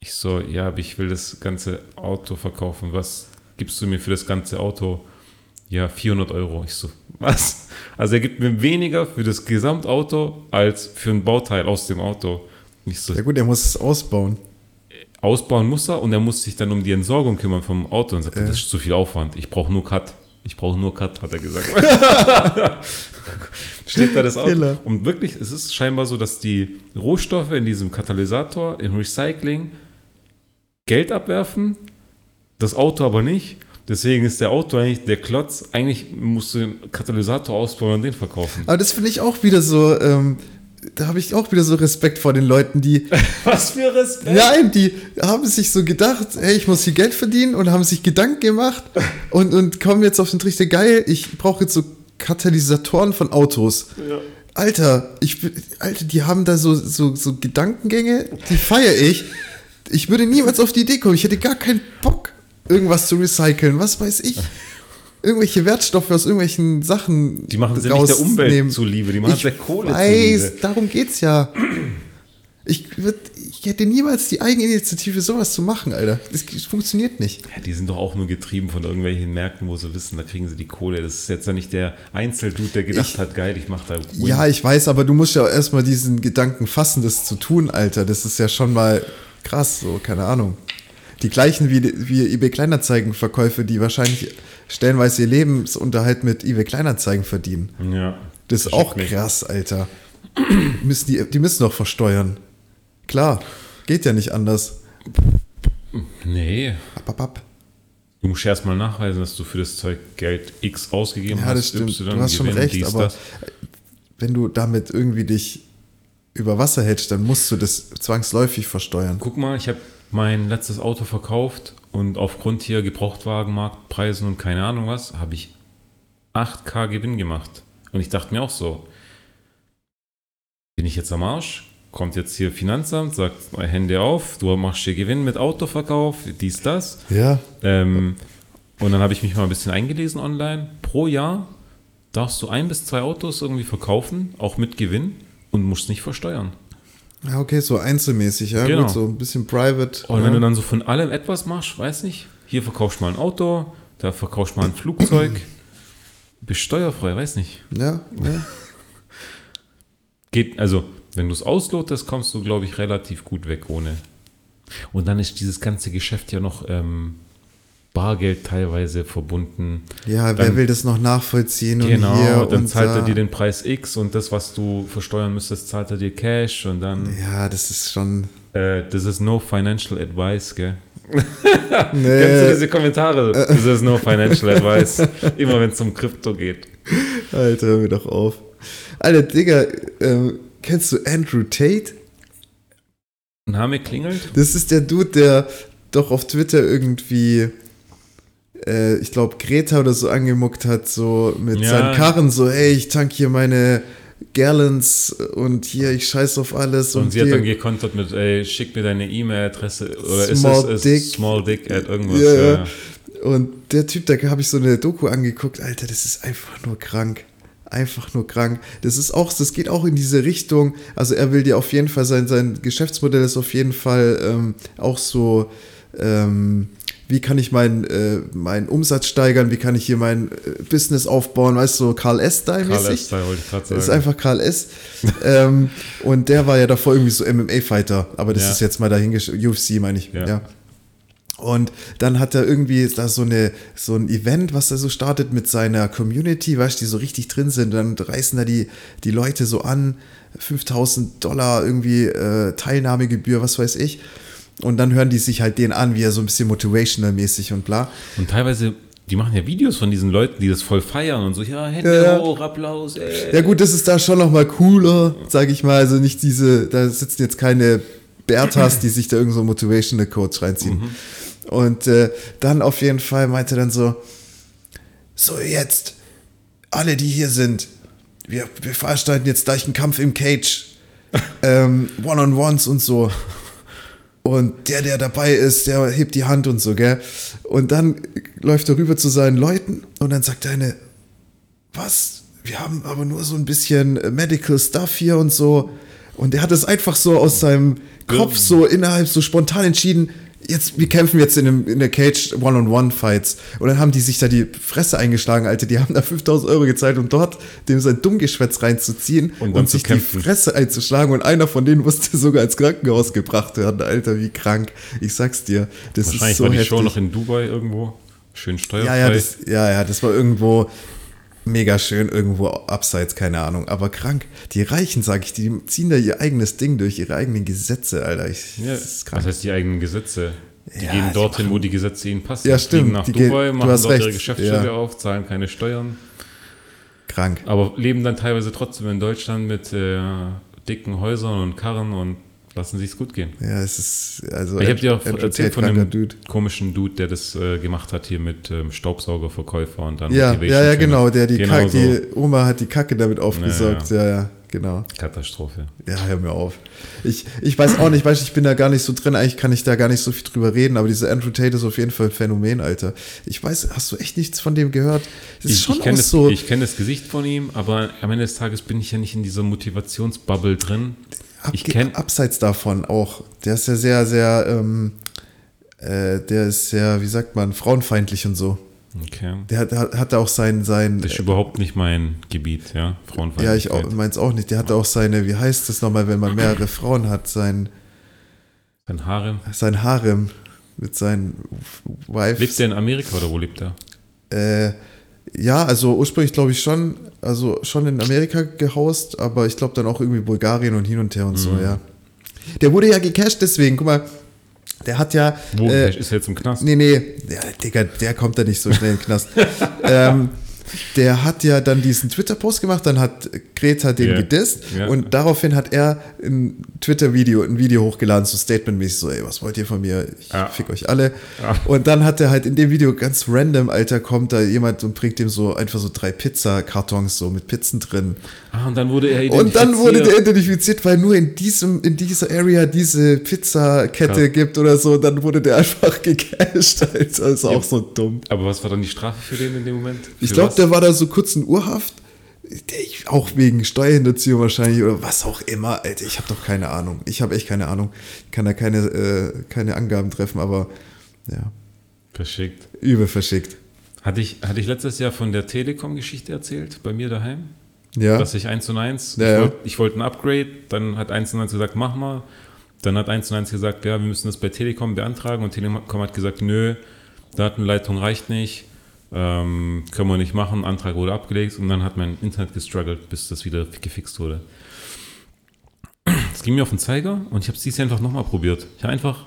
Ich so, ja, aber ich will das ganze Auto verkaufen. Was gibst du mir für das ganze Auto? Ja, 400 Euro. Ich so, was? Also er gibt mir weniger für das Gesamtauto als für ein Bauteil aus dem Auto. Ich so, Ja gut, er muss es ausbauen. ausbauen muss er und er muss sich dann um die Entsorgung kümmern vom Auto und sagt, das ist zu viel Aufwand. Ich brauche nur Cut. Ich brauche nur Cut, hat er gesagt. Steht da das. Killer. Und wirklich, es ist scheinbar so, dass die Rohstoffe in diesem Katalysator, im Recycling, Geld abwerfen, das Auto aber nicht. Deswegen ist der Auto eigentlich der Klotz. Eigentlich musst du den Katalysator ausbauen und den verkaufen. Aber das finde ich auch wieder so, ähm, da habe ich auch wieder so Respekt vor den Leuten, die, Was für Respekt. nein, die haben sich so gedacht, hey, ich muss hier Geld verdienen und haben sich Gedanken gemacht und, und kommen jetzt auf den Trichter, geil, ich brauche jetzt so Katalysatoren von Autos. Ja. Alter, ich, Alter, die haben da so, so, so Gedankengänge, die feiere ich. Ich würde niemals auf die Idee kommen. Ich hätte gar keinen Bock, irgendwas zu recyceln. Was weiß ich? Irgendwelche Wertstoffe aus irgendwelchen Sachen. Die machen sie nicht der Umwelt rausnehmen. zuliebe, die machen es ich der Kohle weiß, zuliebe. darum geht's ja. Ich, würd, ich hätte niemals die Eigeninitiative, sowas zu machen, Alter. Das funktioniert nicht. Ja, die sind doch auch nur getrieben von irgendwelchen Märkten, wo sie wissen, da kriegen sie die Kohle. Das ist jetzt ja nicht der Einzeldude, der gedacht Ich- hat, geil, ich mach da Win. Ja, ich weiß, aber du musst ja auch erstmal diesen Gedanken fassen, das zu tun, Alter. Das ist ja schon mal krass, so, keine Ahnung. Die gleichen wie, wie eBay Kleinanzeigen-Verkäufe, die wahrscheinlich stellenweise ihr Lebensunterhalt mit eBay Kleinanzeigen verdienen. ja. Das ist auch mich. krass, Alter. müssen die, die müssen doch versteuern. Klar, geht ja nicht anders. Nee. Ab, ab, ab. Du musst erst mal nachweisen, dass du für das Zeug Geld X ausgegeben Ja, hast. das stimmt. Y, Du hast schon recht, dies, aber das. wenn du damit irgendwie dich über Wasser hältst, dann musst du das zwangsläufig versteuern. Guck mal, ich habe mein letztes Auto verkauft und aufgrund hier Gebrauchtwagenmarktpreisen und keine Ahnung was, habe ich 8k Gewinn gemacht. Und ich dachte mir auch so, bin ich jetzt am Arsch? Kommt jetzt hier Finanzamt, sagt Hände auf, du machst hier Gewinn mit Autoverkauf, dies, das. Ja. Ähm, und dann habe ich mich mal ein bisschen eingelesen online. Pro Jahr darfst du ein bis zwei Autos irgendwie verkaufen, auch mit Gewinn und musst nicht versteuern. Ja, okay, so einzelmäßig, ja. Genau. Gut, so ein bisschen private. Und ja. wenn du dann so von allem etwas machst, weiß nicht, hier verkaufst du mal ein Auto, da verkaufst du mal ein Flugzeug, bist steuerfrei, weiß nicht. ja, ja. Geht, also, wenn du es auslotest, kommst du, glaube ich, relativ gut weg ohne. Und dann ist dieses ganze Geschäft ja noch ähm, Bargeld teilweise verbunden. Ja, wer Dann- will das noch nachvollziehen und Genau, hier dann und zahlt da. er dir den Preis X und das, was du versteuern müsstest, zahlt er dir Cash und dann, Ja, das ist schon. äh, das ist no financial advice, gell? Nee. Kennst du diese Kommentare? Das ist no financial advice. Immer wenn es um Krypto geht. Alter, hör mir doch auf. Alter, Digga, ähm, kennst du Andrew Tate? Name klingelt? Das ist der Dude, der doch auf Twitter irgendwie, äh, ich glaube, Greta oder so angemuckt hat, so mit Ja. seinen Karren, so, ey, ich tank hier meine Gallons und hier, ich scheiß auf alles. Und, Und, sie hat dann gekontert mit, ey, schick mir deine E-Mail-Adresse oder Small ist es Dick. small dick at irgendwas. Ja, Ja, ja. Und der Typ, da habe ich so eine Doku angeguckt, Alter, das ist einfach nur krank. Einfach nur krank. Das ist auch, das geht auch in diese Richtung. Also er will dir auf jeden Fall sein, sein Geschäftsmodell ist auf jeden Fall ähm, auch so, ähm, wie kann ich meinen äh, meinen Umsatz steigern, wie kann ich hier mein äh, Business aufbauen, weißt du, so Karl S. Karl Style-mäßig. S. wollte ich gerade Das sagen. ist einfach Karl S. ähm, und der war ja davor irgendwie so MMA-Fighter, aber das Ja. ist jetzt mal dahingestellt, UFC meine ich. Ja. ja. Und dann hat er irgendwie da so, eine, so ein Event, was er so startet mit seiner Community, weißt du, die so richtig drin sind. Dann reißen da die, die Leute so an, 5000 Dollar irgendwie äh, Teilnahmegebühr, was weiß ich. Und dann hören die sich halt den an, wie er so ein bisschen motivational-mäßig und bla. Und teilweise, die machen ja Videos von diesen Leuten, die das voll feiern und so, ja, Hände Ja. hoch, Applaus, ey. Ja gut, das ist da schon noch mal cooler, sage ich mal. Also nicht diese, da sitzen jetzt keine Berthas, die sich da irgend so motivational Coach reinziehen. Und äh, dann auf jeden Fall meinte er dann so, so jetzt, alle, die hier sind, wir, wir veranstalten jetzt gleich einen Kampf im Cage, ähm, One-on-Ones und so. Und der, der dabei ist, der hebt die Hand und so, gell? Und dann läuft er rüber zu seinen Leuten und dann sagt eine, was? Wir haben aber nur so ein bisschen Medical Stuff hier und so. Und er hat es einfach so aus seinem Kopf so innerhalb so spontan entschieden, jetzt, wir kämpfen jetzt in, einem, in der Cage One-on-One-Fights. Und dann haben die sich da die Fresse eingeschlagen, Alter. Die haben da 5000 Euro gezahlt, um dort dem sein Dummgeschwätz reinzuziehen Und und, sich kämpfen. die Fresse einzuschlagen. Und einer von denen musste sogar ins Krankenhaus gebracht werden, Alter. Wie krank. Ich sag's dir. Das Wahrscheinlich ist so war die heftig. Show noch in Dubai irgendwo. Schön steuerfrei. Ja, ja, das, ja, ja, das war irgendwo mega schön, irgendwo abseits, keine Ahnung. Aber krank. Die Reichen, sag ich, die ziehen da ihr eigenes Ding durch, ihre eigenen Gesetze, Alter. Ich, Ja, das ist krank. was heißt die eigenen Gesetze? Die Ja, gehen die dorthin, machen- wo die Gesetze ihnen passen. Ja, stimmt. Fliegen nach Die gehen- Dubai, du machen dort ihre recht. Geschäftsstelle Ja. auf, zahlen keine Steuern. Krank. Aber leben dann teilweise trotzdem in Deutschland mit äh, dicken Häusern und Karren und lassen sich's gut gehen. Ja, es ist, also, Ich habe dir auch erzählt von dem Dude. komischen Dude, der das äh, gemacht hat hier mit ähm, Staubsaugerverkäufer und dann Ja, Motivation ja, ja, genau. Der die, Genau Kacke, so. die Oma hat die Kacke damit aufgesaugt. Ja, ja, genau. Katastrophe. Ja, hör mir auf. Ich, ich weiß auch nicht, weißt ich bin da gar nicht so drin, eigentlich kann ich da gar nicht so viel drüber reden, aber dieser Andrew Tate ist auf jeden Fall ein Phänomen, Alter. Ich weiß, hast du echt nichts von dem gehört? Das ist Ich, schon ich das, so. ich kenn das Gesicht von ihm, aber am Ende des Tages bin ich ja nicht in dieser Motivationsbubble drin. Ich kenne abseits davon auch. Der ist ja sehr, sehr, ähm, äh, der ist sehr, wie sagt man, frauenfeindlich und so. Okay. Der hat, hat, hat auch sein, sein Das ist überhaupt nicht mein Gebiet, ja. ja, ich auch, meins auch nicht. Der hatte auch seine, wie heißt das nochmal, wenn man mehrere Frauen hat, sein, Sein Harem. sein Harem mit seinen Wives. Lebt er in Amerika oder wo lebt er? Äh, ja, also ursprünglich glaube ich schon, also schon in Amerika gehaust, aber ich glaube dann auch irgendwie Bulgarien und hin und her und Mhm. so, ja. Der wurde ja gecasht deswegen, guck mal, der hat ja. Wo äh, ist er jetzt im Knast? Nee, nee, der, Digga, der kommt da nicht so schnell in den Knast. ähm, der hat ja dann diesen Twitter-Post gemacht, dann hat Greta den Ja. gedisst Ja. und daraufhin hat er ein Twitter-Video, ein Video hochgeladen, so statementmäßig so, ey, was wollt ihr von mir? Ich Ja. fick euch alle. Ja. Und dann hat er halt in dem Video ganz random, Alter, kommt da jemand und bringt ihm so einfach so drei Pizzakartons so mit Pizzen drin. Ah, und dann wurde er Und dann wurde der identifiziert. identifiziert, weil nur in diesem, in dieser Area diese Pizzakette Krass. gibt oder so. Dann wurde der einfach gecasht, Alter. Ist Ja. auch so dumm. Aber was war dann die Strafe für den in dem Moment? Ich Für glaube, was? der war da so kurz in Urhaft. Ich- Auch wegen Steuerhinterziehung wahrscheinlich oder was auch immer. Alter, ich habe doch keine Ahnung. Ich habe echt keine Ahnung. Ich kann da keine, äh, keine Angaben treffen, aber ja, Verschickt. übel verschickt. Hatte ich, hatte ich letztes Jahr von der Telekom-Geschichte erzählt, bei mir daheim? Ja, Dass ich 1 und 1, Ja, ich ja. wollte ich wollte ein Upgrade, dann hat 1 und 1 gesagt, mach mal. Dann hat 1 und 1 gesagt, ja, wir müssen das bei Telekom beantragen und Telekom hat gesagt, nö, Datenleitung reicht nicht, ähm, können wir nicht machen, Antrag wurde abgelegt und dann hat mein Internet gestruggelt, bis das wieder gefixt wurde. Es ging mir auf den Zeiger und ich habe es dieses Jahr einfach nochmal probiert. Ich habe einfach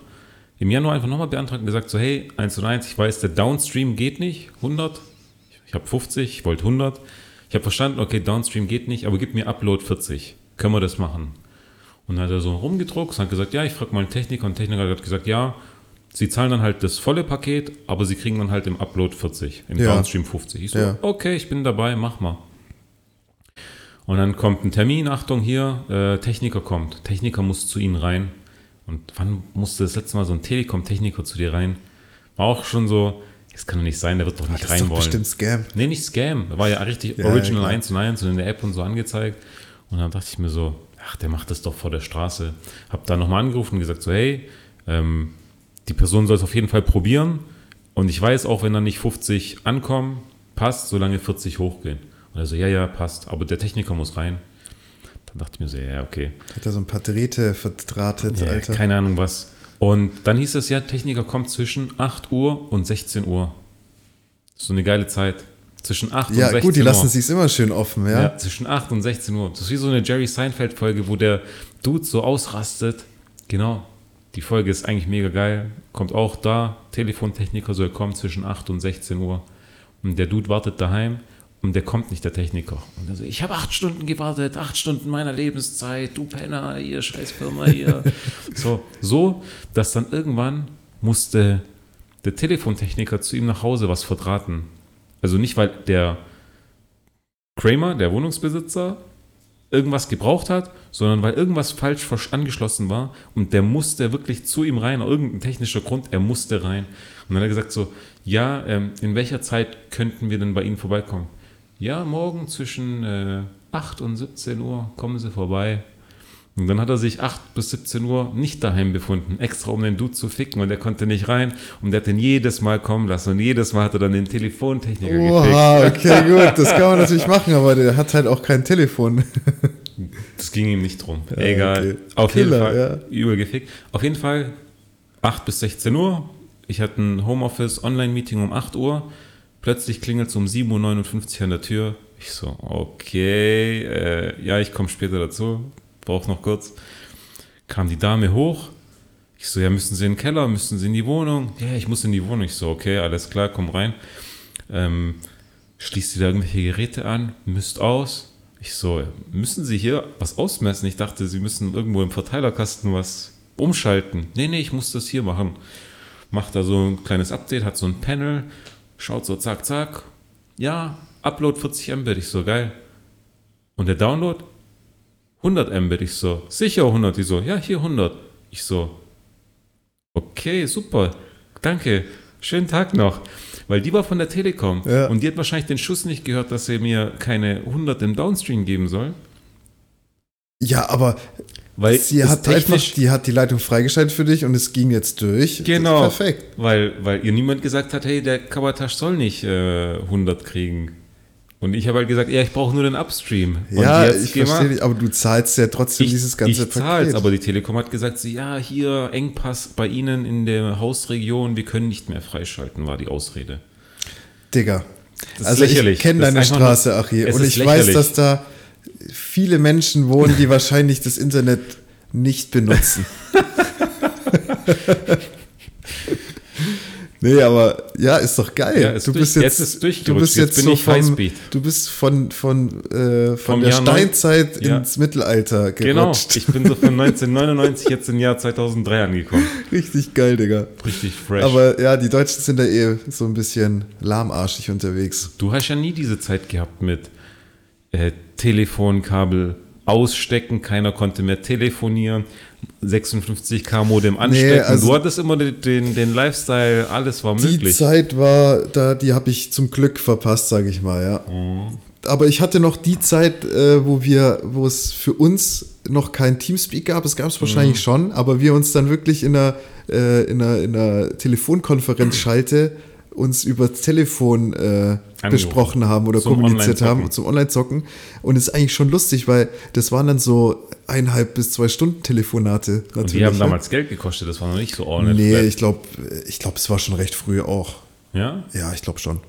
im Januar einfach nochmal beantragt und gesagt, so hey, 1 und 1, ich weiß, der Downstream geht nicht, 100, ich habe 50, ich wollte 100. Ich habe verstanden, okay, Downstream geht nicht, aber gib mir Upload 40. Können wir das machen? Und dann hat er so rumgedruckt und hat gesagt, ja, ich frage mal einen Techniker. Und der Techniker hat gesagt, ja, sie zahlen dann halt das volle Paket, aber sie kriegen dann halt im Upload 40, im Ja. Downstream 50. Ich so, Ja. okay, ich bin dabei, mach mal. Und dann kommt ein Termin, Achtung hier, äh, Techniker kommt. Techniker muss zu Ihnen rein. Und wann musste das letzte Mal so ein Telekom-Techniker zu dir rein? War auch schon so, das kann doch nicht sein, der wird doch nicht das rein ist doch wollen. bestimmt Scam. Nee, nicht Scam. War ja richtig Ja, Original klar. 1 und 1 und in der App und so angezeigt. Und dann dachte ich mir so, ach, der macht das doch vor der Straße. Hab da nochmal angerufen und gesagt so, hey, ähm, die Person soll es auf jeden Fall probieren. Und ich weiß auch, wenn dann nicht 50 ankommen, passt, solange 40 hochgehen. Und er so, ja, ja, passt. Aber der Techniker muss rein. Dann dachte ich mir so, ja, okay. Hat er so ein paar Drähte verdrahtet, Ja, Alter. keine Ahnung was. Und dann hieß es ja, Techniker kommt zwischen 8 Uhr und 16 Uhr. So eine geile Zeit. Zwischen 8 Ja, und 16 gut, die Uhr. lassen sich's immer schön offen, ja. Ja, zwischen 8 und 16 Uhr. Das ist wie so eine Jerry Seinfeld-Folge, wo der Dude so ausrastet. Genau. Die Folge ist eigentlich mega geil. Kommt auch da. Telefontechniker soll kommen zwischen 8 und 16 Uhr. Und der Dude wartet daheim und der kommt nicht, der Techniker. Und er so, ich habe acht Stunden gewartet, acht Stunden meiner Lebenszeit, du Penner, hier, scheiß Firma hier. so, so, dass dann irgendwann musste der Telefontechniker zu ihm nach Hause was verdrahten. Also nicht, weil der Kramer, der Wohnungsbesitzer, irgendwas gebraucht hat, sondern weil irgendwas falsch angeschlossen war und der musste wirklich zu ihm rein, irgendein technischer Grund, er musste rein. Und dann hat er gesagt so, ja, ähm, in welcher Zeit könnten wir denn bei Ihnen vorbeikommen? Ja, morgen zwischen äh, 8 und 17 Uhr kommen Sie vorbei. Und dann hat er sich 8 bis 17 Uhr nicht daheim befunden, extra um den Dude zu ficken und der konnte nicht rein und der hat den jedes Mal kommen lassen und jedes Mal hat er dann den Telefontechniker gefickt. Oha, okay, gut, das kann man natürlich machen, aber der hat halt auch kein Telefon. Das ging ihm nicht drum. Ja, Egal. okay. Auf Killer, jeden Fall übel gefickt. Auf jeden Fall 8 bis 16 Uhr. Ich hatte ein Homeoffice Online-Meeting um 8 Uhr. Plötzlich klingelt es um 7.59 Uhr an der Tür. Ich so, okay, äh, ja, ich komme später dazu. Brauch noch kurz. Kam die Dame hoch. Ich so, ja, müssen Sie in den Keller, müssen Sie in die Wohnung? Ja, ich muss in die Wohnung. Ich so, okay, alles klar, komm rein. Ähm, schließt sie da irgendwelche Geräte an, misst aus. Ich so, müssen Sie hier was ausmessen? Ich dachte, Sie müssen irgendwo im Verteilerkasten was umschalten. Nee, nee, ich muss das hier machen. Macht da so ein kleines Update, hat so ein Panel, schaut so zack, zack. Ja, Upload 40 Mbit. Ich so, geil. Und der Download? 100 Mbit. Ich so, sicher 100. Die so, ja, hier 100. Ich so, okay, super. Danke. Schönen Tag noch. Weil die war von der Telekom. Ja. Und die hat wahrscheinlich den Schuss nicht gehört, dass sie mir keine 100 im Downstream geben soll. Ja, aber Weil sie hat einfach, die hat die Leitung freigeschaltet für dich und es ging jetzt durch. Genau. Perfekt. Weil, weil ihr niemand gesagt hat, hey, der Kabatasch soll nicht äh, 100 kriegen. Und ich habe halt gesagt, ja, ich brauche nur den Upstream. Und ja, ich verstehe dich, aber du zahlst ja trotzdem Ich, dieses ganze ich zahl's, Paket. aber die Telekom hat gesagt, sie, ja, hier Engpass bei Ihnen in der Hausregion, wir können nicht mehr freischalten, war die Ausrede. Digga. Das also ich kenne deine einfach nur- Straße, Achie. Und ich weiß, lächerlich. dass da viele Menschen wohnen, die wahrscheinlich das Internet nicht benutzen. Nee, aber ja, ist doch geil. Ja, ist du durch- bist jetzt, jetzt ist du bist Jetzt jetzt, bin so vom, du bist von von äh, von Vom der Jahr neun- Steinzeit Ja. ins Mittelalter Genau, gerutscht. ich bin so von 1999 jetzt im Jahr 2003 angekommen. Richtig geil, Digga. Richtig fresh. Aber ja, die Deutschen sind da eh so ein bisschen lahmarschig unterwegs. du hast ja nie diese Zeit gehabt mit äh, Telefonkabel ausstecken, keiner konnte mehr telefonieren, 56k Modem anstecken. also- du hattest immer den, den, den Lifestyle, alles war Die möglich. Zeit war da, die habe ich zum Glück verpasst, sage ich mal, ja. Mhm. Aber ich hatte noch die Zeit, äh, wo wir, wo es für uns noch kein Teamspeak gab. Es gab es Mhm. wahrscheinlich schon, aber wir uns dann wirklich in einer, äh, in einer, in einer Telefonkonferenzschalte uns über das Telefon äh, besprochen haben oder kommuniziert haben zum Online-Zocken. Und es ist eigentlich schon lustig, weil das waren dann so eineinhalb bis zwei Stunden Telefonate. Und die haben ja. damals Geld gekostet, das war noch nicht so ordentlich. Nee, ich glaube, ich glaub, es war schon recht früh auch. Ja? Ja, ich glaube schon.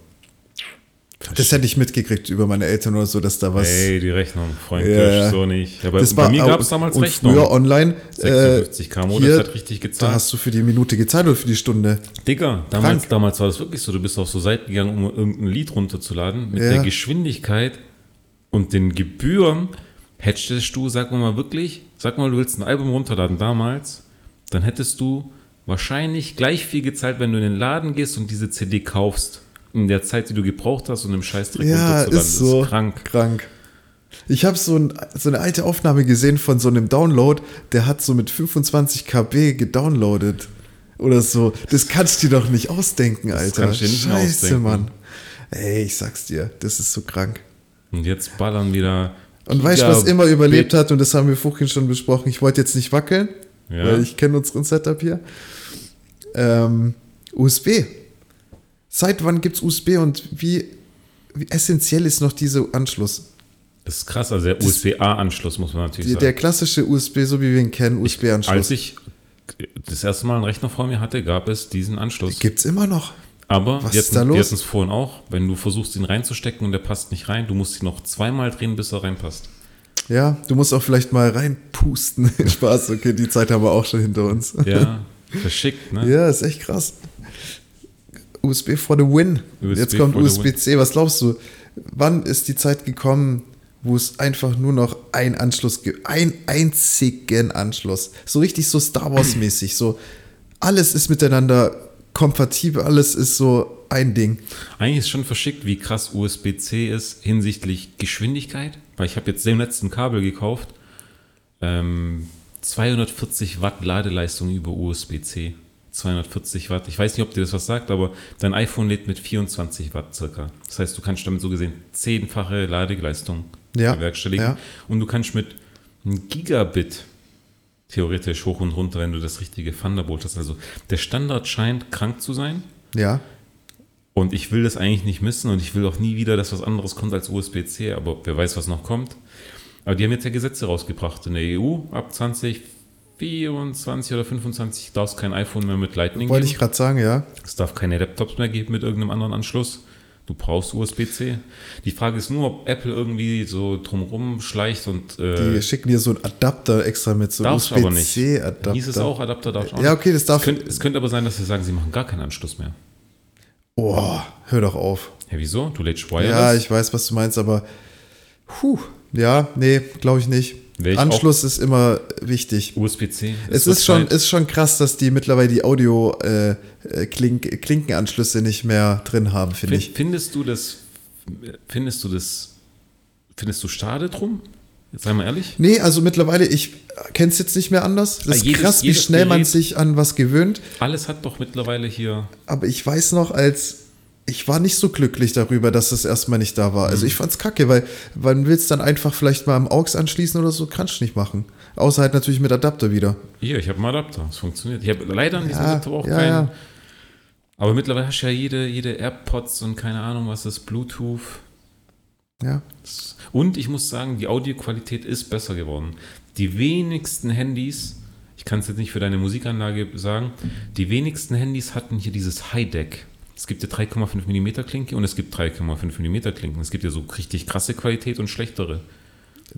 Das hätte ich mitgekriegt über meine Eltern oder so, dass da was. Ey, die Rechnung, Freund, Ja. so nicht. Aber das bei war mir gab es damals und Rechnung. Früher online. 56k Modem, hier, das hat richtig Da gezahlt. hast du für die Minute gezahlt oder für die Stunde. Digga, damals, damals war das wirklich so. Du bist auf so Seiten gegangen, um irgendein Lied runterzuladen. Mit Ja. der Geschwindigkeit und den Gebühren hättest du, sag mal wirklich, sag mal, du willst ein Album runterladen damals, dann hättest du wahrscheinlich gleich viel gezahlt, wenn du in den Laden gehst und diese CD kaufst. In der Zeit, die du gebraucht hast, um im Scheißdreck Ja, runterzuladen. ist so Das ist krank. krank. Ich habe so, ein, so eine alte Aufnahme gesehen von so einem Download, der hat so mit 25 KB gedownloadet. Oder so. Das kannst du dir doch nicht ausdenken, Alter. kannst du dir nicht mehr Scheiße, ausdenken. Mann. Ey, ich sag's dir, das ist so krank. Und jetzt ballern wieder. Und weißt du, was immer überlebt hat, und das haben wir vorhin schon besprochen, ich wollte jetzt nicht wackeln, Ja. weil ich kenne unseren Setup hier. Ähm, USB. Seit wann gibt's USB und wie, wie essentiell ist noch dieser Anschluss? Das ist krass, also der USB-A-Anschluss muss man natürlich Die, sagen. der klassische USB, so wie wir ihn kennen, Als USB-Anschluss. ich das erste Mal einen Rechner vor mir hatte, gab es diesen Anschluss. Gibt's immer noch. Aber Was wir ist da wir los? hatten es vorhin auch, wenn du versuchst, ihn reinzustecken und der passt nicht rein, du musst ihn noch zweimal drehen, bis er reinpasst. Ja, du musst auch vielleicht mal reinpusten. Spaß, okay, die Zeit haben wir auch schon hinter uns. Ja, verschickt, ne? Ja, ist echt krass. USB for the win. USB Jetzt kommt USB-C. Was glaubst du? Wann ist die Zeit gekommen, wo es einfach nur noch einen Anschluss gibt? Einen einzigen Anschluss. So richtig so Star Wars-mäßig. So alles ist miteinander kompatibel, alles ist so ein Ding. Eigentlich ist schon verschickt, wie krass USB-C ist hinsichtlich Geschwindigkeit, weil ich habe jetzt dem letzten Kabel gekauft, ähm, 240 Watt Ladeleistung über USB-C. 240 Watt. Ich weiß nicht, ob dir das was sagt, aber dein iPhone lädt mit 24 Watt circa. Das heißt, du kannst damit so gesehen zehnfache Ladeleistung Ja, bewerkstelligen. ja. Und du kannst mit einem Gigabit theoretisch hoch und runter, wenn du das richtige Thunderbolt hast. Also der Standard scheint krank zu sein. Ja. Und ich will das eigentlich nicht missen und ich will auch nie wieder, dass was anderes kommt als USB-C, aber wer weiß, was noch kommt. Aber die haben jetzt ja Gesetze rausgebracht in der EU. Ab 2024 oder 25 darf es kein iPhone mehr mit Lightning Wollte ich geben. gerade sagen, ja. Es darf keine Laptops mehr geben mit irgendeinem anderen Anschluss. Du brauchst USB-C. Die Frage ist nur, ob Apple irgendwie so drumrum schleicht und Die äh, schicken dir so einen Adapter extra mit, so. USB-C-Adapter. Hieß es auch, Adapter darfst du auch Ja, okay, das darf. Es könnte, es könnte aber sein, dass sie sagen, sie machen gar keinen Anschluss mehr. Oh, hör doch auf. Ja, wieso? Du lädst Wireless? Ja, ich weiß, was du meinst, aber puh, ja, nee, glaube ich nicht. Wär ich Anschluss ist immer wichtig. USB-C. Es ist schon, Zeit. ist schon krass, dass die mittlerweile die Audio-Klinkenanschlüsse nicht mehr drin haben, finde Find, ich. findest du das, findest du das, findest du schade drum? Jetzt sei mal ehrlich. Nee, also mittlerweile, ich kenne es jetzt nicht mehr anders. Das Ah, ist jedes- krass, wie schnell man Gerät- sich an was gewöhnt. Alles hat doch mittlerweile hier. Aber ich weiß noch, als ich war nicht so glücklich darüber, dass es erstmal nicht da war. Also Mhm. ich fand's kacke, weil man will es dann einfach vielleicht mal am AUX anschließen oder so, kannst du nicht machen. Außer halt natürlich mit Adapter wieder. Hier, ich habe einen Adapter. Es funktioniert. Ich habe leider an diesem Ja, Laptop auch ja, keinen. ja. Aber mittlerweile hast du ja jede, jede AirPods und keine Ahnung, was ist, Bluetooth. Ja. Und ich muss sagen, die Audioqualität ist besser geworden. Die wenigsten Handys, ich kann es jetzt nicht für deine Musikanlage sagen, die wenigsten Handys hatten hier dieses High-Deck. Es gibt ja 3,5 mm Klinke und es gibt 3,5 mm Klinken. Es gibt ja so richtig krasse Qualität und schlechtere.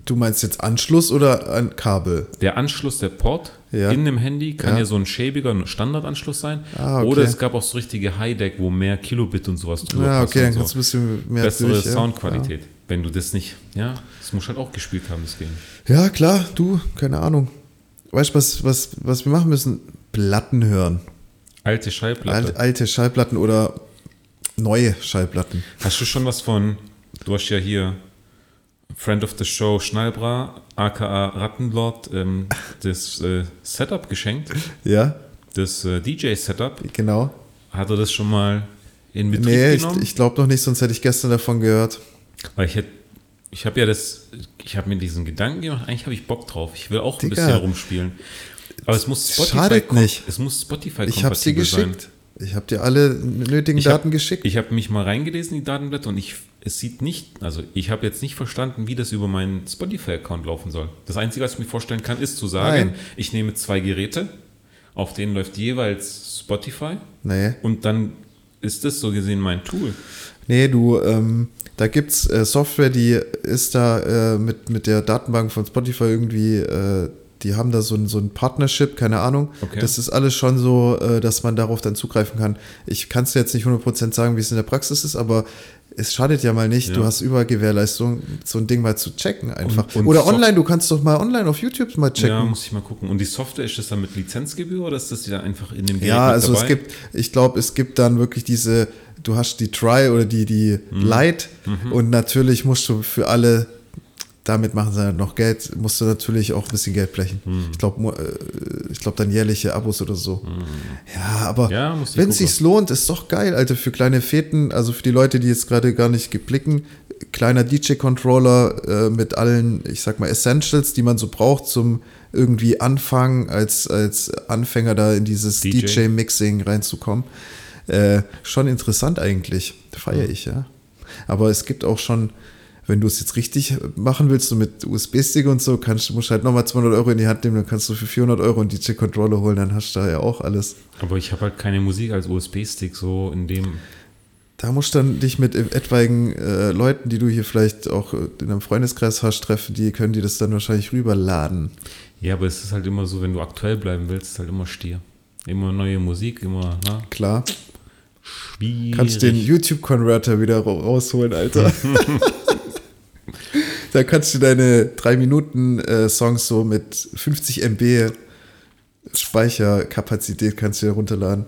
Du meinst jetzt Anschluss oder ein Kabel? Der Anschluss, der Port Ja. in dem Handy kann Ja. ja, so ein schäbiger Standardanschluss sein. Ah, okay. Oder es gab auch so richtige High-Deck, wo mehr Kilobit und sowas drüber Ja, passt okay, dann und kannst du ein bisschen mehr Bessere durch, ja. Soundqualität. Wenn du das nicht, ja, das muss halt auch gespielt haben, das Game. Ja, klar, du, keine Ahnung. Weißt du, was, was, was wir machen müssen? Platten hören. Alte Schallplatte. Alte, alte Schallplatten oder neue Schallplatten. Hast du schon was von, du hast ja hier Friend of the Show Schnallbra, aka Rattenlord, ähm, das äh, Setup geschenkt, Ja, das äh, DJ-Setup. genau. Hat er das schon mal in Betrieb Nee, ich, genommen? ich glaube noch nicht, sonst hätte ich gestern davon gehört. Weil ich hätte, ich habe ja das, ich habe mir diesen Gedanken gemacht, eigentlich habe ich Bock drauf. Ich will auch ein Digga. bisschen herumspielen. Aber es muss Spotify, Schadet nicht. Es muss Spotify Ich habe dir kompatibel sein. geschickt. Ich habe dir alle nötigen Ich hab- Daten geschickt. Ich habe mich mal reingelesen, in die Datenblätter, und ich, es sieht nicht, also ich habe jetzt nicht verstanden, wie das über meinen Spotify-Account laufen soll. Das Einzige, was ich mir vorstellen kann, ist zu sagen, Nein. ich nehme zwei Geräte, auf denen läuft jeweils Spotify, Nee. und dann ist das so gesehen mein Tool. Nee, du, ähm, da gibt's äh, Software, die ist da äh, mit, mit der Datenbank von Spotify irgendwie, äh, die haben da so ein, so ein Partnership, keine Ahnung. Okay. Das ist alles schon so, äh, dass man darauf dann zugreifen kann. Ich kann es jetzt nicht 100% sagen, wie es in der Praxis ist, aber es schadet ja mal nicht. Ja. Du hast über Gewährleistung, so ein Ding mal zu checken einfach. Und- und Oder Soft- online, du kannst doch mal online auf YouTube mal checken. Ja, muss ich mal gucken. Und die Software, ist das dann mit Lizenzgebühr oder ist das ja einfach in dem Gerät Ja, also es dabei? gibt, ich glaube, es gibt dann wirklich diese, du hast die Try oder die, die Mhm. Lite und natürlich musst du für alle, damit machen sie halt noch Geld, musst du natürlich auch ein bisschen Geld blechen. Mhm. Ich glaube, ich glaube dann jährliche Abos oder so. Ja, aber Ja, wenn es sich lohnt, ist doch geil, Alter, für kleine Feten, also für die Leute, die jetzt gerade gar nicht geblicken, kleiner DJ-Controller äh, mit allen, ich sag mal, Essentials, die man so braucht zum irgendwie anfangen, als, als Anfänger da in dieses DJ. DJ-Mixing reinzukommen. Äh, schon interessant eigentlich. Feiere ich, ja. Aber es gibt auch schon, wenn du es jetzt richtig machen willst, so mit USB-Stick und so, kannst, musst du halt nochmal 200 Euro in die Hand nehmen, dann kannst du für 400 Euro einen DJ-Controller holen, dann hast du da ja auch alles. Aber ich habe halt keine Musik als USB-Stick so in dem. Da musst du dann dich mit etwaigen äh, Leuten, die du hier vielleicht auch in einem Freundeskreis hast, treffen, die können dir das dann wahrscheinlich rüberladen. Ja, aber es ist halt immer so, wenn du aktuell bleiben willst, ist halt immer Stier. Immer neue Musik, immer, na, Klar. schwierig. Kannst den YouTube-Converter wieder ra- rausholen, Alter. da kannst du deine 3 Minuten äh, Songs so mit 50 MB Speicherkapazität kannst du dir runterladen.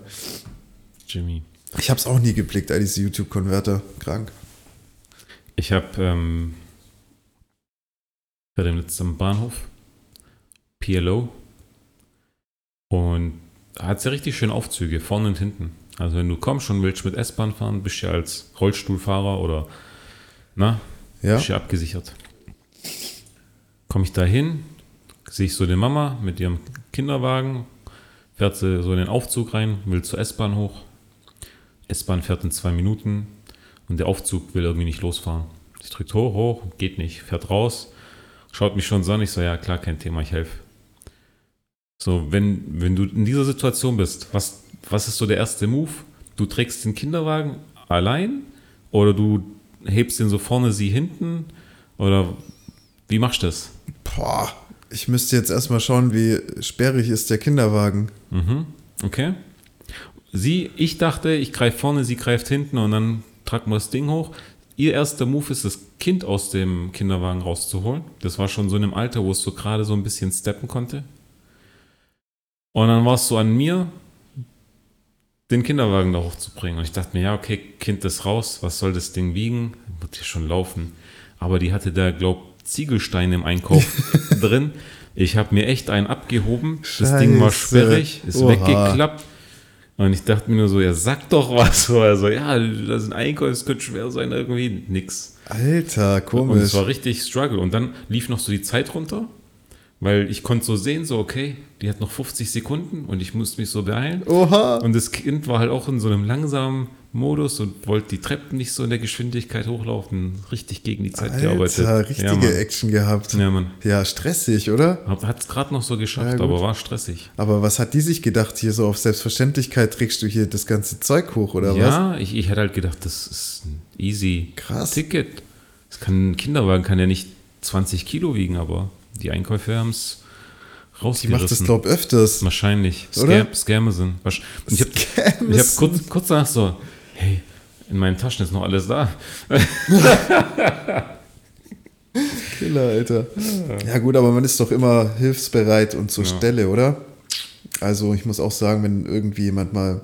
Jimmy. Ich habe es auch nie geblickt, all diese YouTube-Converter. Krank. Ich habe ähm, bei dem letzten Bahnhof PLO und da hat ja richtig schön Aufzüge, vorne und hinten. Also wenn du kommst und willst mit S-Bahn fahren, bist du ja als Rollstuhlfahrer oder na, Ja. bist du abgesichert. Komme ich da hin, sehe ich so die Mama mit ihrem Kinderwagen, fährt sie so in den Aufzug rein, will zur S-Bahn hoch. S-Bahn fährt in zwei Minuten und der Aufzug will irgendwie nicht losfahren. Sie drückt hoch, hoch, geht nicht, fährt raus, schaut mich schon so an, ich so, ja klar, kein Thema, ich helfe. So, wenn, wenn du in dieser Situation bist, was, was ist so der erste Move? Du trägst den Kinderwagen allein oder du hebst den so vorne, sie hinten oder wie machst du das? Boah, ich müsste jetzt erstmal schauen, wie sperrig ist der Kinderwagen. Mhm, okay. Sie, ich dachte, ich greife vorne, sie greift hinten und dann tragen wir das Ding hoch. Ihr erster Move ist, das Kind aus dem Kinderwagen rauszuholen. Das war schon so in einem Alter, wo es so gerade so ein bisschen steppen konnte. Und dann war es so an mir, den Kinderwagen da hochzubringen. Und ich dachte mir, ja, okay, Kind ist raus, was soll das Ding wiegen? Wird hier schon laufen. Aber die hatte da, glaub Ziegelsteine im Einkauf drin. Ich habe mir echt einen abgehoben. Das Ding war Scheiße. sperrig, ist Oha. weggeklappt. Und ich dachte mir nur so, ja, sag doch was. So, also, ja, das ist ein Einkauf, das könnte schwer sein, irgendwie nix. Alter, Und es komisch. war richtig Struggle. Und dann lief noch so die Zeit runter, weil ich konnte so sehen, so, okay, die hat noch 50 Sekunden und ich musste mich so beeilen. Oha. Und das Kind war halt auch in so einem langsamen Modus und wollte die Treppen nicht so in der Geschwindigkeit hochlaufen. Richtig gegen die Zeit gearbeitet. Alter, richtige ja. Action gehabt. Ja, Mann. Ja, stressig, oder? Hat es gerade noch so geschafft, Ja, aber war stressig. Aber was hat die sich gedacht, hier so auf Selbstverständlichkeit trägst du hier das ganze Zeug hoch, oder was? ja, ich, ich hätte halt gedacht, das ist ein easy Krass. Ticket. Das kann, ein Kinderwagen kann ja nicht 20 Kilo wiegen, aber die Einkäufe haben es Die macht das, rausgerissen. glaub öfters. Wahrscheinlich. Oder? Scam, Scammer sind. Ich habe ich hab kurz, kurz danach so, hey, in meinen Taschen ist noch alles da. Killer, Alter. Ja gut, aber man ist doch immer hilfsbereit und zur Ja. Stelle, oder? Also ich muss auch sagen, wenn irgendwie jemand mal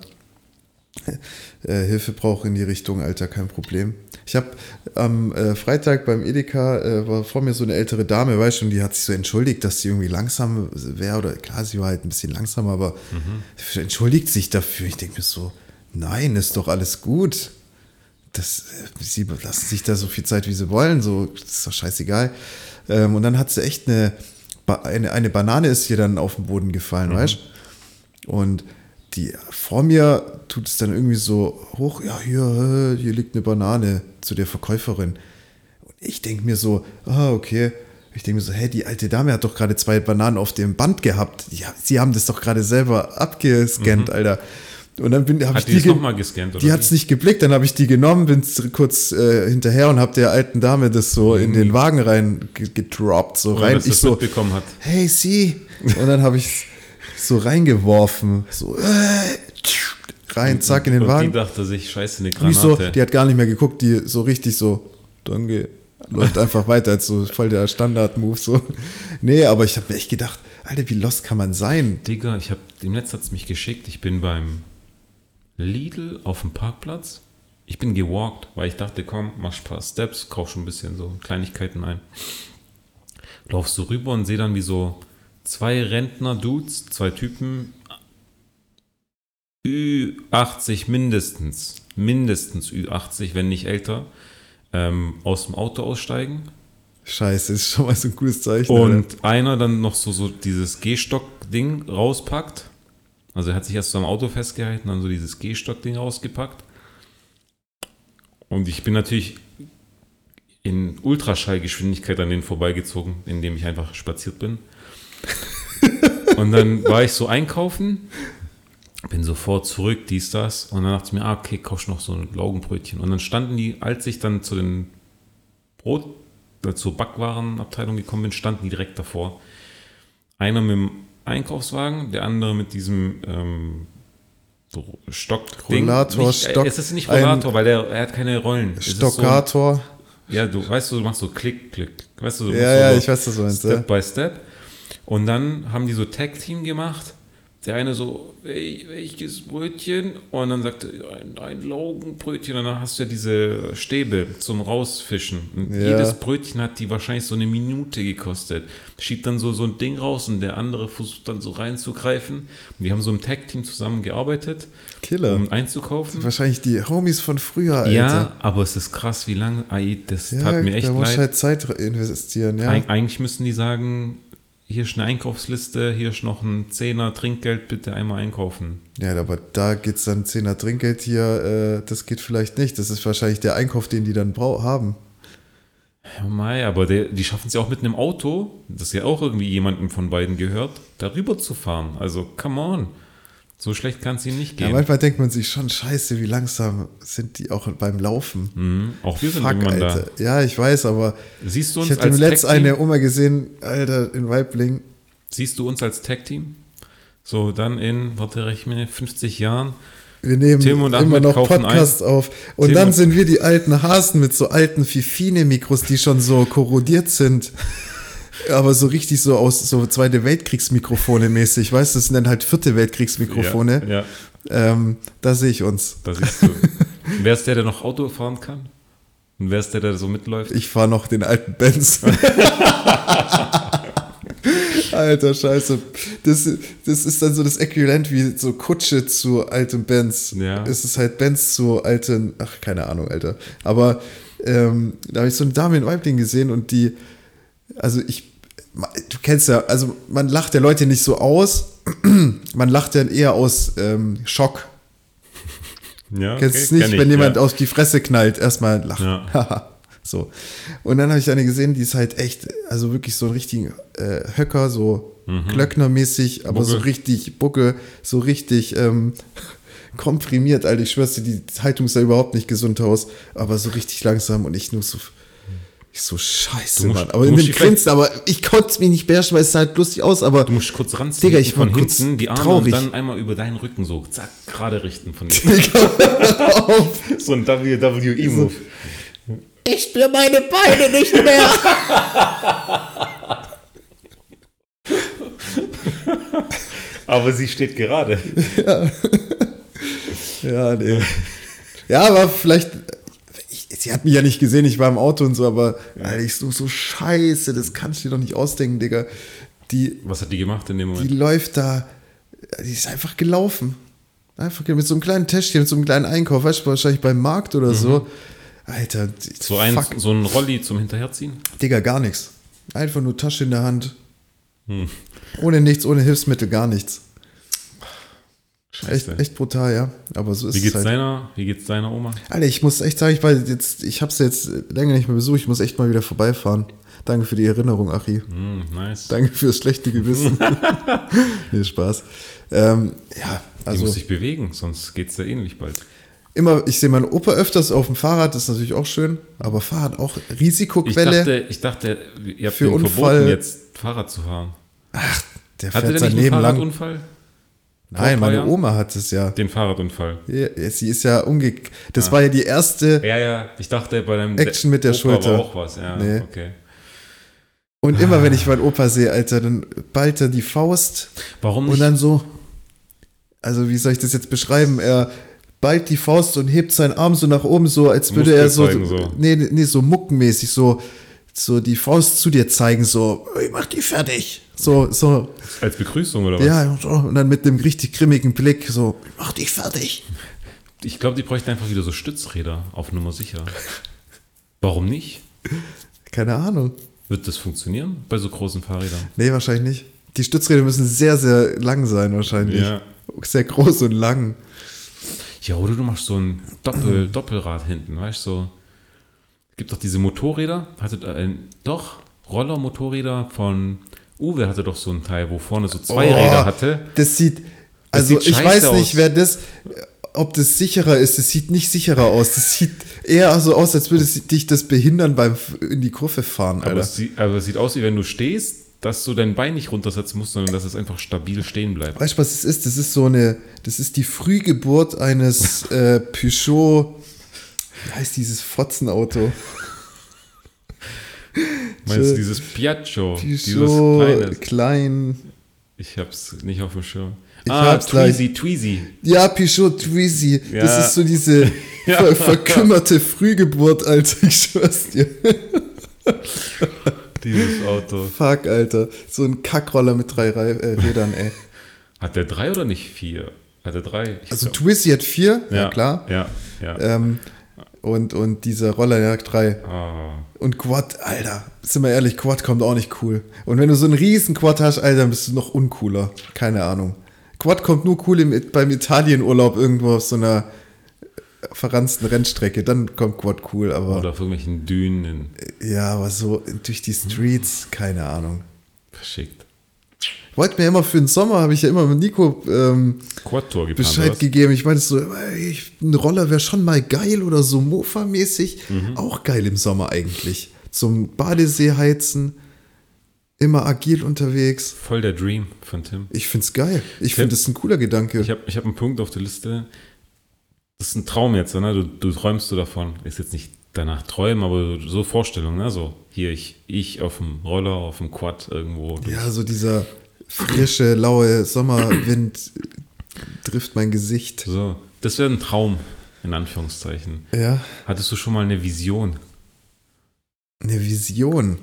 äh, Hilfe braucht in die Richtung, Alter, kein Problem. Ich habe am äh, Freitag beim Edeka, äh, war vor mir so eine ältere Dame, weißt du, und die hat sich so entschuldigt, dass sie irgendwie langsam wäre, oder klar, sie war halt ein bisschen langsam, aber entschuldigt sich dafür. Ich denke mir so, nein, ist doch alles gut. Das, äh, sie lassen sich da so viel Zeit, wie sie wollen, so, das ist doch scheißegal. Ähm, und dann hat sie echt eine, eine, eine Banane ist ihr dann auf den Boden gefallen, weißt du? Und die vor mir tut es dann irgendwie so hoch, ja, hier, hier liegt eine Banane zu der Verkäuferin. Und ich denke mir so, ah, okay. Ich denke mir so, hey, die alte Dame hat doch gerade zwei Bananen auf dem Band gehabt. Ja, sie haben das doch gerade selber abgescannt, Alter. Und dann bin habe ich die ge- nochmal gescannt? Oder die hat es nicht geblickt, dann habe ich die genommen, bin kurz äh, hinterher und habe der alten Dame das so in den Wagen rein ge- gedroppt, so Ohne, rein. Ich so, hat. hey, sie. Und dann habe ich so reingeworfen, so äh, rein, zack, in den Und Wagen. die dachte sich, scheiße, eine ich so, Granate. die hat gar nicht mehr geguckt, die so richtig so, danke, läuft einfach weiter, als so voll der Standard-Move, so. Nee, aber ich habe mir echt gedacht, Alter, wie lost kann man sein? Digga, ich habe dem Netz hat's mich geschickt. Ich bin beim Lidl auf dem Parkplatz. Ich bin gewalkt, weil ich dachte, komm, mach ein paar Steps, kauf schon ein bisschen so Kleinigkeiten ein. Laufst so rüber und sehe dann, wie so zwei Rentner-Dudes, zwei Typen, Ü80 mindestens, mindestens Ü80, wenn nicht älter, ähm, aus dem Auto aussteigen. Scheiße, ist schon mal so ein gutes Zeichen. Und einer dann noch so, so dieses Gehstock-Ding rauspackt. Also er hat sich erst so am Auto festgehalten, dann so dieses Gehstock-Ding rausgepackt. Und ich bin natürlich in Ultraschallgeschwindigkeit an denen vorbeigezogen, indem ich einfach spaziert bin. Und dann war ich so einkaufen, bin sofort zurück, dies, das. Und dann dachte ich mir, ah, okay, kauf noch so ein Laugenbrötchen. Und dann standen die, als ich dann zu den Brot, äh, zur Backwarenabteilung gekommen bin, standen die direkt davor. Einer mit dem Einkaufswagen, der andere mit diesem ähm, so Stock Rollator, nicht, Stock, Es ist nicht Rollator, weil der, er hat keine Rollen. Stockator. So, ja, du weißt du, machst so Klick, Klick. Weißt du, du Ja, machst ja, so ich weiß, was du meinst, Step ja. by Step. Und dann haben die so Tag-Team gemacht. Der eine so, "Wel- welches Brötchen? Und dann sagte er, ein, ein Laugenbrötchen. Und dann hast du ja diese Stäbe zum Rausfischen. Und Ja. jedes Brötchen hat die wahrscheinlich so eine Minute gekostet. Schiebt dann so, so ein Ding raus und der andere versucht dann so reinzugreifen. Und die haben so im Tag-Team zusammengearbeitet, Killer. um einzukaufen. Wahrscheinlich die Homies von früher, Alter. Ja, aber es ist krass, wie lange. Das Ja, tat mir echt da musst leid. du halt Zeit investieren, ja. Eig eigentlich müssten die sagen, hier ist eine Einkaufsliste, hier ist noch ein Zehner Trinkgeld, bitte einmal einkaufen. Ja, aber da geht's dann 10er Trinkgeld hier, äh, das geht vielleicht nicht. Das ist wahrscheinlich der Einkauf, den die dann haben. Ja, Mei, aber der, die schaffen es ja auch mit einem Auto, das ja auch irgendwie jemandem von beiden gehört, darüber zu fahren. Also, come on. So schlecht kann es ihnen nicht Ja, gehen. manchmal denkt man sich schon, scheiße, wie langsam sind die auch beim Laufen. mhm. Auch wir sind Fuck, irgendwann Alter. Ja, ich weiß, aber da. Siehst du uns ich hatte als letzt Tag-Team? eine Oma gesehen, Alter, in Weibling. Siehst du uns als Tag-Team? So, dann in, warte, rechne, 50 Jahren. Wir nehmen immer Ahmed noch kaufen Podcast auf. Und Tim dann sind wir die alten Hasen mit so alten Fifine-Mikros, die schon so korrodiert sind. Aber so richtig so aus so Zweite Weltkriegsmikrofone mäßig, weißt du, das sind dann halt vierte Weltkriegsmikrofone. Ja, ja Ähm, da sehe ich uns. da siehst du. wer ist der, der noch Auto fahren kann? Und wer ist der, der so mitläuft? Ich fahre noch den alten Benz. Alter, scheiße. Das, das ist dann so das Äquivalent wie so Kutsche zu altem Benz. Ja. Es ist halt Benz zu alten, ach, keine Ahnung, Alter. Aber ähm, da habe ich so eine Dame in Weibling gesehen und die, also ich, du kennst ja, also man lacht ja Leute nicht so aus, man lacht dann eher aus ähm, Schock. Ja, Kennst okay, es nicht, kenn ich, wenn jemand ja. auf die Fresse knallt, erstmal lachen. Ja. So. Und dann habe ich eine gesehen, die ist halt echt, also wirklich so ein richtigen äh, Höcker, so Klöckner-mäßig, aber so Mhm. Bucke. richtig Bucke, so richtig ähm, komprimiert, Alter. Ich schwör's dir, die Haltung sah überhaupt nicht gesund aus, aber so richtig langsam und ich nur so, Ich so, scheiße, Du musst- Mann. Aber in dem Grinsen, aber ich konnte es mir nicht beherrschen, weil es sah halt lustig aus, aber Du musst kurz ranziehen Digga, ich war von kurz hinten die Arme traurig. und dann einmal über deinen Rücken so zack, gerade richten von dir. so ein WWE-Move. Ich spüre meine Beine nicht mehr. Aber sie steht gerade. Ja, nee. Ja, aber vielleicht. Ich, sie hat mich ja nicht gesehen, ich war im Auto und so, aber Alter, ich so, so scheiße, das kannst du dir doch nicht ausdenken, Digga. Die, Was hat die gemacht in dem die Moment? läuft da, die ist einfach gelaufen. Einfach mit so einem kleinen Täschchen, mit so einem kleinen Einkauf, weißt du, wahrscheinlich beim Markt oder so. Alter, die- Mhm. So ein, fuck, so ein Rolli zum Hinterherziehen? Digga, gar nichts. Einfach nur Tasche in der Hand. Hm. Ohne nichts, ohne Hilfsmittel, gar nichts. Echt, Scheiße. echt brutal, ja. Aber so ist Wie es geht's halt. deiner, wie geht's deiner Oma? Alter, ich muss echt sagen, ich, war jetzt, ich habe es jetzt länger nicht mehr besucht, ich muss echt mal wieder vorbeifahren. Danke für die Erinnerung, Achi. Hm, nice. Danke fürs schlechte Gewissen. nee, Spaß. Ähm, ja, Die also muss sich bewegen, sonst geht's dir ähnlich bald. immer, ich sehe meinen Opa öfters auf dem Fahrrad, das ist natürlich auch schön, aber Fahrrad auch Ich Risikoquelle. dachte, ich dachte, ihr habt Für Unfall- verboten, jetzt Fahrrad zu fahren. der Hatte fährt der sein nicht einen Leben lang. Fahrradunfall? Nein, meine? Oma hat es ja. Den Fahrradunfall. ja. Sie ist ja umge... Das war ja die erste Ja, ja, ich dachte bei deinem Action mit der Opa Schulter. War auch was, ja, Nee. okay. und immer wenn ich meinen Opa sehe, Alter, dann ballt er die Faust Warum nicht? Und dann so, also wie soll ich das jetzt beschreiben? Er ballt die Faust und hebt seinen Arm so nach oben, so als würde er so, zeigen, so. nee, nee, so muckenmäßig, so, so die Faust zu dir zeigen, so, ich mach die fertig. So, so, Als Begrüßung oder was? ja, so, und dann mit einem richtig grimmigen Blick, so, ich mach dich fertig. Ich glaube, die bräuchten einfach wieder so Stützräder auf Nummer sicher. Warum nicht? Keine Ahnung. Wird das funktionieren bei so großen Fahrrädern? Nee, wahrscheinlich nicht. Die Stützräder müssen sehr, sehr lang sein, wahrscheinlich. Ja. Sehr groß und lang. Ja, oder du machst so ein Doppel, Doppelrad hinten, weißt du? So. Gibt doch diese Motorräder, hatte äh, doch Roller-Motorräder von Uwe hatte doch so ein Teil, wo vorne so zwei Oh, Räder hatte. Das sieht, also sieht ich weiß aus. nicht, wer das, ob das sicherer ist. Das sieht nicht sicherer aus. Das sieht eher so aus, als würde dich das behindern beim in die Kurve fahren, Aber es, sieht, aber es sieht aus, wie wenn du stehst, dass du dein Bein nicht runtersetzen musst, sondern dass es einfach stabil stehen bleibt. Weißt du, was es ist? Das ist so eine, das ist die Frühgeburt eines äh, Peugeot, wie heißt dieses Fotzenauto? Meinst du dieses Piaggio? dieses Peugeot, kleine? klein. Ich hab's nicht auf dem Schirm. Ich ah, hab's gleich. Tweezy, Tweezy. Ja, Peugeot Twizy. Ja. Das ist so diese Ja. ver verkümmerte Frühgeburt, Alter. Ich schwör's dir. Dieses Auto. Fuck, Alter. So ein Kackroller mit drei Rei- äh, Rädern, ey. Hat der drei oder nicht vier? Hat er drei? Ich Also Twizy hat vier, ja, klar. Ja, ja. Ähm, und, und dieser Roller, der hat drei. Ah, Und Quad, Alter, sind wir ehrlich, Quad kommt auch nicht cool. Und wenn du so einen riesen Quad hast, Alter, dann bist du noch uncooler. Keine Ahnung. Quad kommt nur cool im, beim Italienurlaub irgendwo auf so einer verranzten Rennstrecke. Dann kommt Quad cool, aber oder auf irgendwelchen Dünen ja, aber so durch die Streets, keine Ahnung. verschickt. Wollte mir immer für den Sommer, habe ich ja immer mit Nico ähm, geplant, Bescheid gegeben. Ich meinte so, ey, ein Roller wäre schon mal geil oder so Mofa-mäßig. Mhm. Auch geil im Sommer eigentlich. Zum Badesee heizen, immer agil unterwegs. Voll der Dream von Tim. Ich find's geil. Ich finde das ein cooler Gedanke. Ich habe ich hab einen Punkt auf der Liste. Das ist ein Traum jetzt, ne? Du, du träumst so davon. Ist jetzt nicht danach träumen, aber so Vorstellung, ne? So, hier, ich, ich auf dem Roller, auf dem Quad irgendwo. ja, so dieser frische, laue Sommerwind trifft mein Gesicht. So, das wäre ein Traum, in Anführungszeichen. Ja, Hattest du schon mal eine Vision? eine Vision.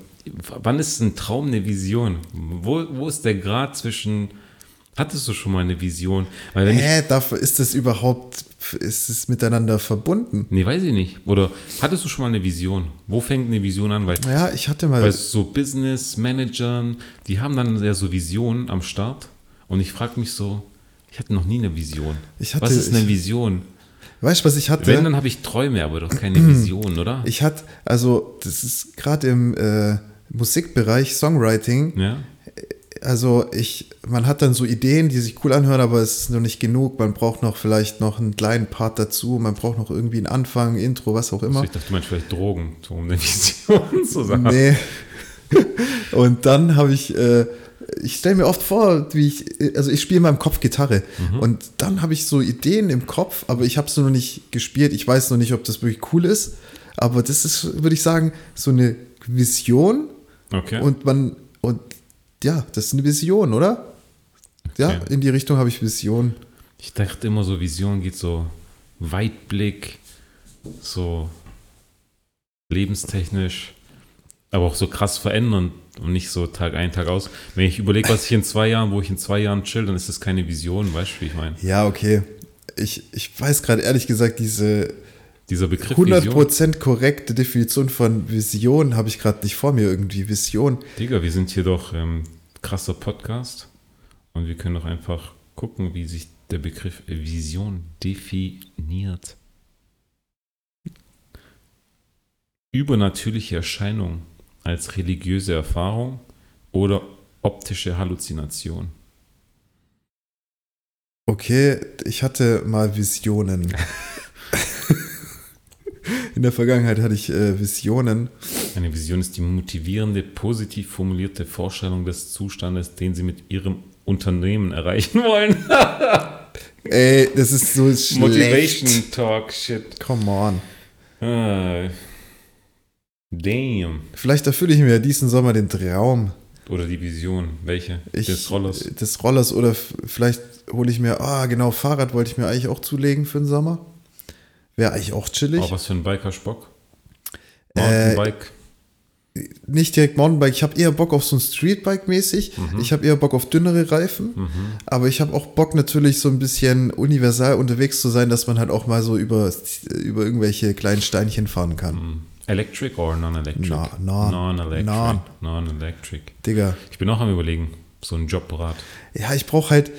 Wann ist ein Traum eine Vision? Wo, wo ist der Grad zwischen. Hattest du schon mal eine Vision? Weil Hä, darf, ist das überhaupt, ist es miteinander verbunden? nee, weiß ich nicht. Oder hattest du schon mal eine Vision? Wo fängt eine Vision an? Weil Ja, ich hatte mal. bei so Business-Managern, die haben dann ja so Visionen am Start. Und ich frage mich so, ich hatte noch nie eine Vision. Ich hatte- was ist eine ich- Vision? weißt du, was ich hatte? Wenn, dann habe ich Träume, aber doch keine Vision, oder? Ich hatte, also das ist gerade im äh, Musikbereich, Songwriting, ja? Also ich, man hat dann so Ideen, die sich cool anhören, aber es ist noch nicht genug. Man braucht noch vielleicht noch einen kleinen Part dazu. Man braucht noch irgendwie einen Anfang, Intro, was auch immer. Ich dachte, du meinst vielleicht Drogen, so um eine Vision zu sagen. Nee. Und dann habe ich, äh, ich stelle mir oft vor, wie ich, also ich spiele in meinem Kopf Gitarre und dann habe ich so Ideen im Kopf, aber ich habe es noch nicht gespielt. Ich weiß noch nicht, ob das wirklich cool ist, aber das ist, würde ich sagen, so eine Vision Okay. und man, und ja, das ist eine Vision, oder? Ja, Okay. in die Richtung habe ich Vision. Ich dachte immer so, Vision geht so Weitblick, so lebenstechnisch, aber auch so krass verändern und nicht so Tag ein, Tag aus. Wenn ich überlege, was ich in zwei Jahren, wo ich in zwei Jahren chill, dann ist das keine Vision, weißt du, wie ich meine? Ja, okay. Ich, ich weiß gerade ehrlich gesagt, diese Dieser Begriff Vision. 100% korrekte Definition von Vision habe ich gerade nicht vor mir irgendwie. Vision. Digga, wir sind hier doch ähm, krasser Podcast und wir können doch einfach gucken, wie sich der Begriff Vision definiert. Übernatürliche Erscheinung als religiöse Erfahrung oder optische Halluzination. Okay, ich hatte mal Visionen. In der Vergangenheit hatte ich äh, Visionen. Eine Vision ist die motivierende, positiv formulierte Vorstellung des Zustandes, den Sie mit Ihrem Unternehmen erreichen wollen. Ey, das ist so schlecht. Motivation Talk, shit. Come on. Ah, damn. Vielleicht erfülle ich mir diesen Sommer den Traum. Oder die Vision. Welche? Ich, Des Rollers. Des Rollers oder vielleicht hole ich mir, ah genau, Fahrrad wollte ich mir eigentlich auch zulegen für den Sommer. Wäre eigentlich auch chillig. Oh, was für ein Bike hast du Bock? Äh, Mountainbike. nicht direkt Mountainbike, ich habe eher Bock auf so ein Streetbike mäßig. Mhm. Ich habe eher Bock auf dünnere Reifen. Aber ich habe auch Bock natürlich so ein bisschen universal unterwegs zu sein, dass man halt auch mal so über, über irgendwelche kleinen Steinchen fahren kann. Hm. Electric or non-electric? Na- non. Non-electric. Non. Non-electric. Digga. Ich bin auch am überlegen, so ein Jobrad. Ja, ich brauche halt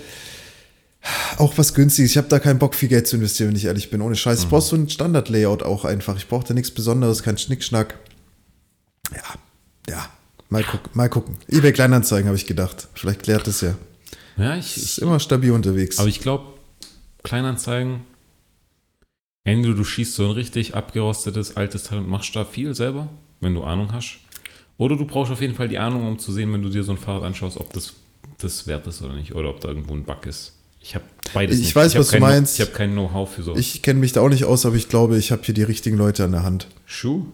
auch was günstiges. Ich habe da keinen Bock, viel Geld zu investieren, wenn ich ehrlich bin. Ohne Scheiß. Ich brauche so ein Standard-Layout auch einfach. Ich brauche da nichts Besonderes, kein Schnickschnack. Ja, ja. Mal, guck, mal gucken. eBay Kleinanzeigen habe ich gedacht. Vielleicht klärt das ja. Ja, ich, Ist immer stabil unterwegs. aber ich glaube, Kleinanzeigen, entweder du schießt so ein richtig abgerostetes altes Teil und machst da viel selber, wenn du Ahnung hast. Oder du brauchst auf jeden Fall die Ahnung, um zu sehen, wenn du dir so ein Fahrrad anschaust, ob das das wert ist oder nicht. Oder ob da irgendwo ein Bug ist. Ich habe beides Ich nicht. weiß, hab was du meinst. Ich habe kein Know-how für so. ich kenne mich da auch nicht aus, aber ich glaube, ich habe hier die richtigen Leute an der Hand. Schuh?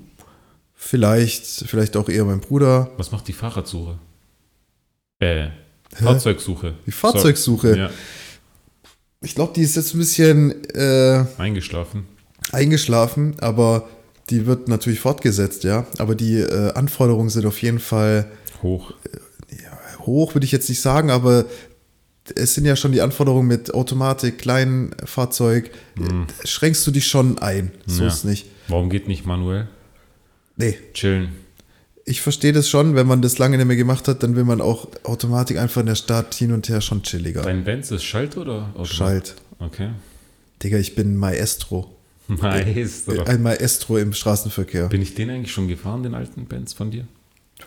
Vielleicht, vielleicht auch eher mein Bruder. Was macht die Fahrradsuche? Äh, Fahrzeugsuche. Die Fahrzeugsuche. Ja, Ich glaube, die ist jetzt ein bisschen äh, eingeschlafen. eingeschlafen, aber die wird natürlich fortgesetzt, ja. Aber die äh, Anforderungen sind auf jeden Fall Hoch. hoch, würde ich jetzt nicht sagen, aber es sind ja schon die Anforderungen mit Automatik, kleinen Fahrzeug. Schränkst du dich schon ein. So Ja. ist nicht. Warum geht nicht manuell? Nee, Chillen. ich verstehe das schon, wenn man das lange nicht mehr gemacht hat, dann will man auch Automatik einfach in der Stadt hin und her schon chilliger. Dein Benz ist Schalt oder Automat? Schalt. Okay. Digga, ich bin Maestro. Nice. Oder? Ein Maestro im Straßenverkehr. Bin ich den eigentlich schon gefahren, den alten Benz von dir?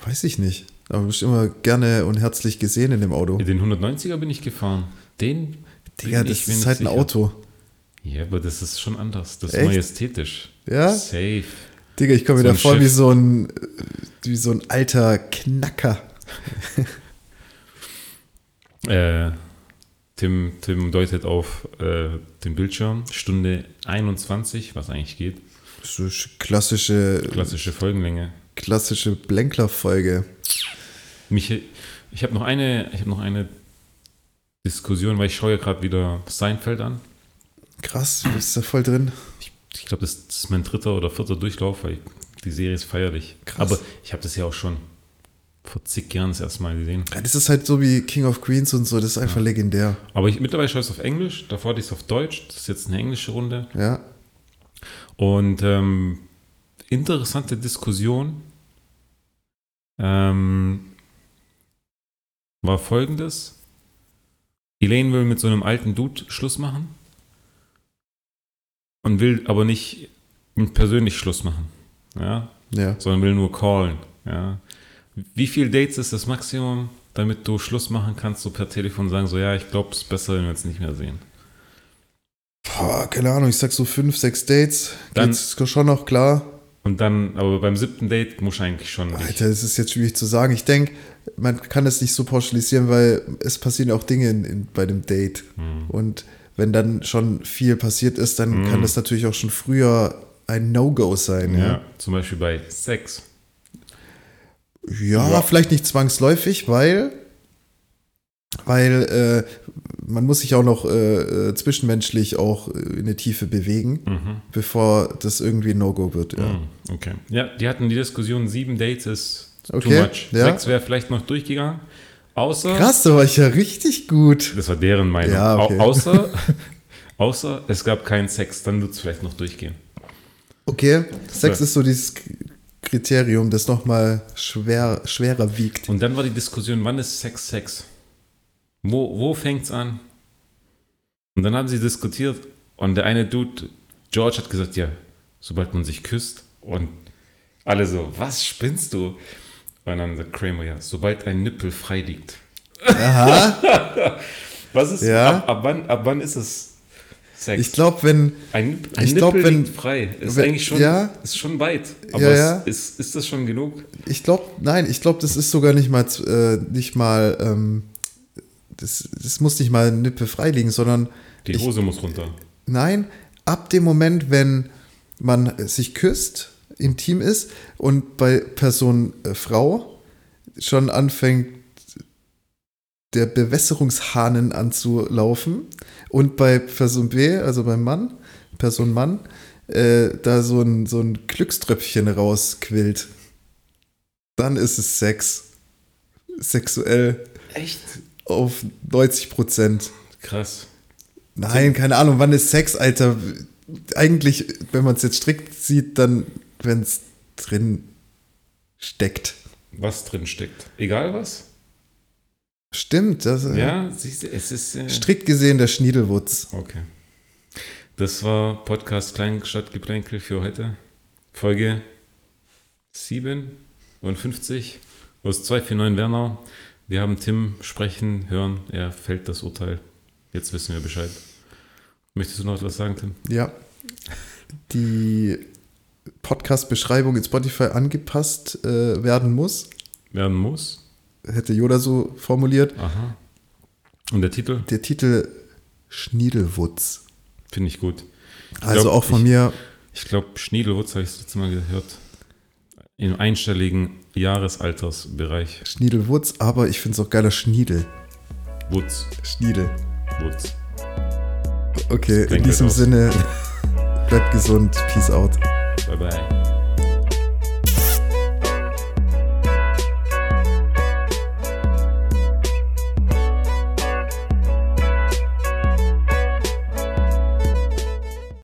Weiß ich nicht. Aber du bist immer gerne und herzlich gesehen in dem Auto. Den 190er bin ich gefahren. Den. Digga, das ist halt ein sicher. Auto. Ja, aber das ist schon anders. Das ist Echt? majestätisch. Ja? Safe. Digga, ich komme So mir da vor Schiff. wie so ein, wie so ein alter Knacker. Äh, Tim, Tim deutet auf äh, den Bildschirm. Stunde 21, was eigentlich geht. So sch- klassische, Klassische Folgenlänge. klassische Blenkler-Folge. Mich, ich habe noch eine, ich habe noch eine Diskussion, weil ich schaue ja gerade wieder Seinfeld an. Krass, du bist da voll drin. Ich, ich glaube, das, ist mein dritter oder vierter Durchlauf, weil die Serie ist feierlich. Krass. Aber ich habe das ja auch schon vor zig Jahren das erste Mal gesehen. Ja, das ist halt so wie King of Queens und so, das ist einfach legendär. Aber ich, mittlerweile schaue ich es auf Englisch, davor hatte ich es auf Deutsch. Das ist jetzt eine englische Runde. Ja. Und ähm, interessante Diskussion ähm, war folgendes. Elaine will mit so einem alten Dude Schluss machen und will aber nicht persönlich Schluss machen, ja, Ja. sondern will nur callen, ja. Wie viele Dates ist das Maximum? damit du Schluss machen kannst, so per Telefon sagen, so ja, ich glaube, es ist besser, wenn wir uns nicht mehr sehen. Boah, keine Ahnung, ich sag so fünf, sechs Dates. Dann- Geht's schon noch klar. Und dann, aber beim siebten Date muss eigentlich schon nicht. Alter, das ist jetzt schwierig zu sagen. Ich denke, man kann es nicht so pauschalisieren, weil es passieren auch Dinge in, in, bei dem Date. Hm. Und wenn dann schon viel passiert ist, dann Mhm. kann das natürlich auch schon früher ein No-Go sein. Ja, Ja, zum Beispiel bei Sex. ja, Ja. vielleicht nicht zwangsläufig, weil, weil äh, man muss sich auch noch äh, äh, zwischenmenschlich auch in eine Tiefe bewegen, Mhm. bevor das irgendwie ein No-Go wird. Ja. Mhm, Okay. Ja, die hatten die Diskussion, sieben Dates ist Okay, too much. ja. Sechs wäre vielleicht noch durchgegangen. Außer, Krass, da war ich ja richtig gut. das war deren Meinung. Ja, okay. Au- außer, außer es gab keinen Sex, dann wird es vielleicht noch durchgehen. Okay, Sex So. ist so dieses Kriterium, das nochmal schwer, schwerer wiegt. Und dann war die Diskussion, wann ist Sex Sex? Wo, wo fängt's an? Und dann haben sie diskutiert und der eine Dude, George, hat gesagt, ja, sobald man sich küsst und alle so, was spinnst du? Und dann sagt Kramer, ja, sobald ein Nippel frei liegt. Aha. Was ist, Ja. ab, ab, wann, ab wann ist es Sex? Ich glaube, wenn, ein, ein ich glaub, Nippel wenn- liegt frei. Ist wenn- eigentlich schon, ja. ist schon weit. Aber Ja, ja. Ist, ist das schon genug? ich glaube, nein, ich glaube, das ist sogar nicht mal, äh, nicht mal, ähm, das, das muss nicht mal Nippe freiliegen, sondern Die Ich- Hose muss runter. nein, ab dem Moment, wenn man sich küsst, intim ist und bei Person äh, Frau schon anfängt, der Bewässerungshahnen anzulaufen und bei Person B, also beim Mann, Person Mann, äh, da so ein, so ein Glückströpfchen rausquillt, dann ist es Sex. Sexuell Echt? auf 90 Prozent. Krass. Nein, keine Ahnung, wann ist Sex, Alter? Eigentlich, wenn man es jetzt strikt sieht, dann, wenn es drin steckt. was drin steckt. Egal was. Stimmt, das, äh, Ja, siehst du, es ist. Äh, strikt gesehen der Schniedelwutz. okay. Das war Podcast Kleinstadtgeplänkel für heute. Folge 57 aus 249 Wernau. Wir haben Tim sprechen, hören. Er fällt das Urteil. Jetzt wissen wir Bescheid. Möchtest du noch etwas sagen, Tim? Ja. Die Podcast-Beschreibung in Spotify angepasst äh, werden muss. Werden muss. Hätte Yoda so formuliert. Aha. Und der Titel Der Titel Schniedelwutz. finde ich gut. Ich Also glaub, auch von ich, mir Ich glaube, Schniedelwutz habe ich das letzte Mal gehört. Im einstelligen Jahresaltersbereich. Schniedelwutz, aber ich finde es auch geiler Schniedel. Wutz. Schniedel. Wutz. Okay, in diesem. Sinne, bleibt gesund. Peace out. 拜拜。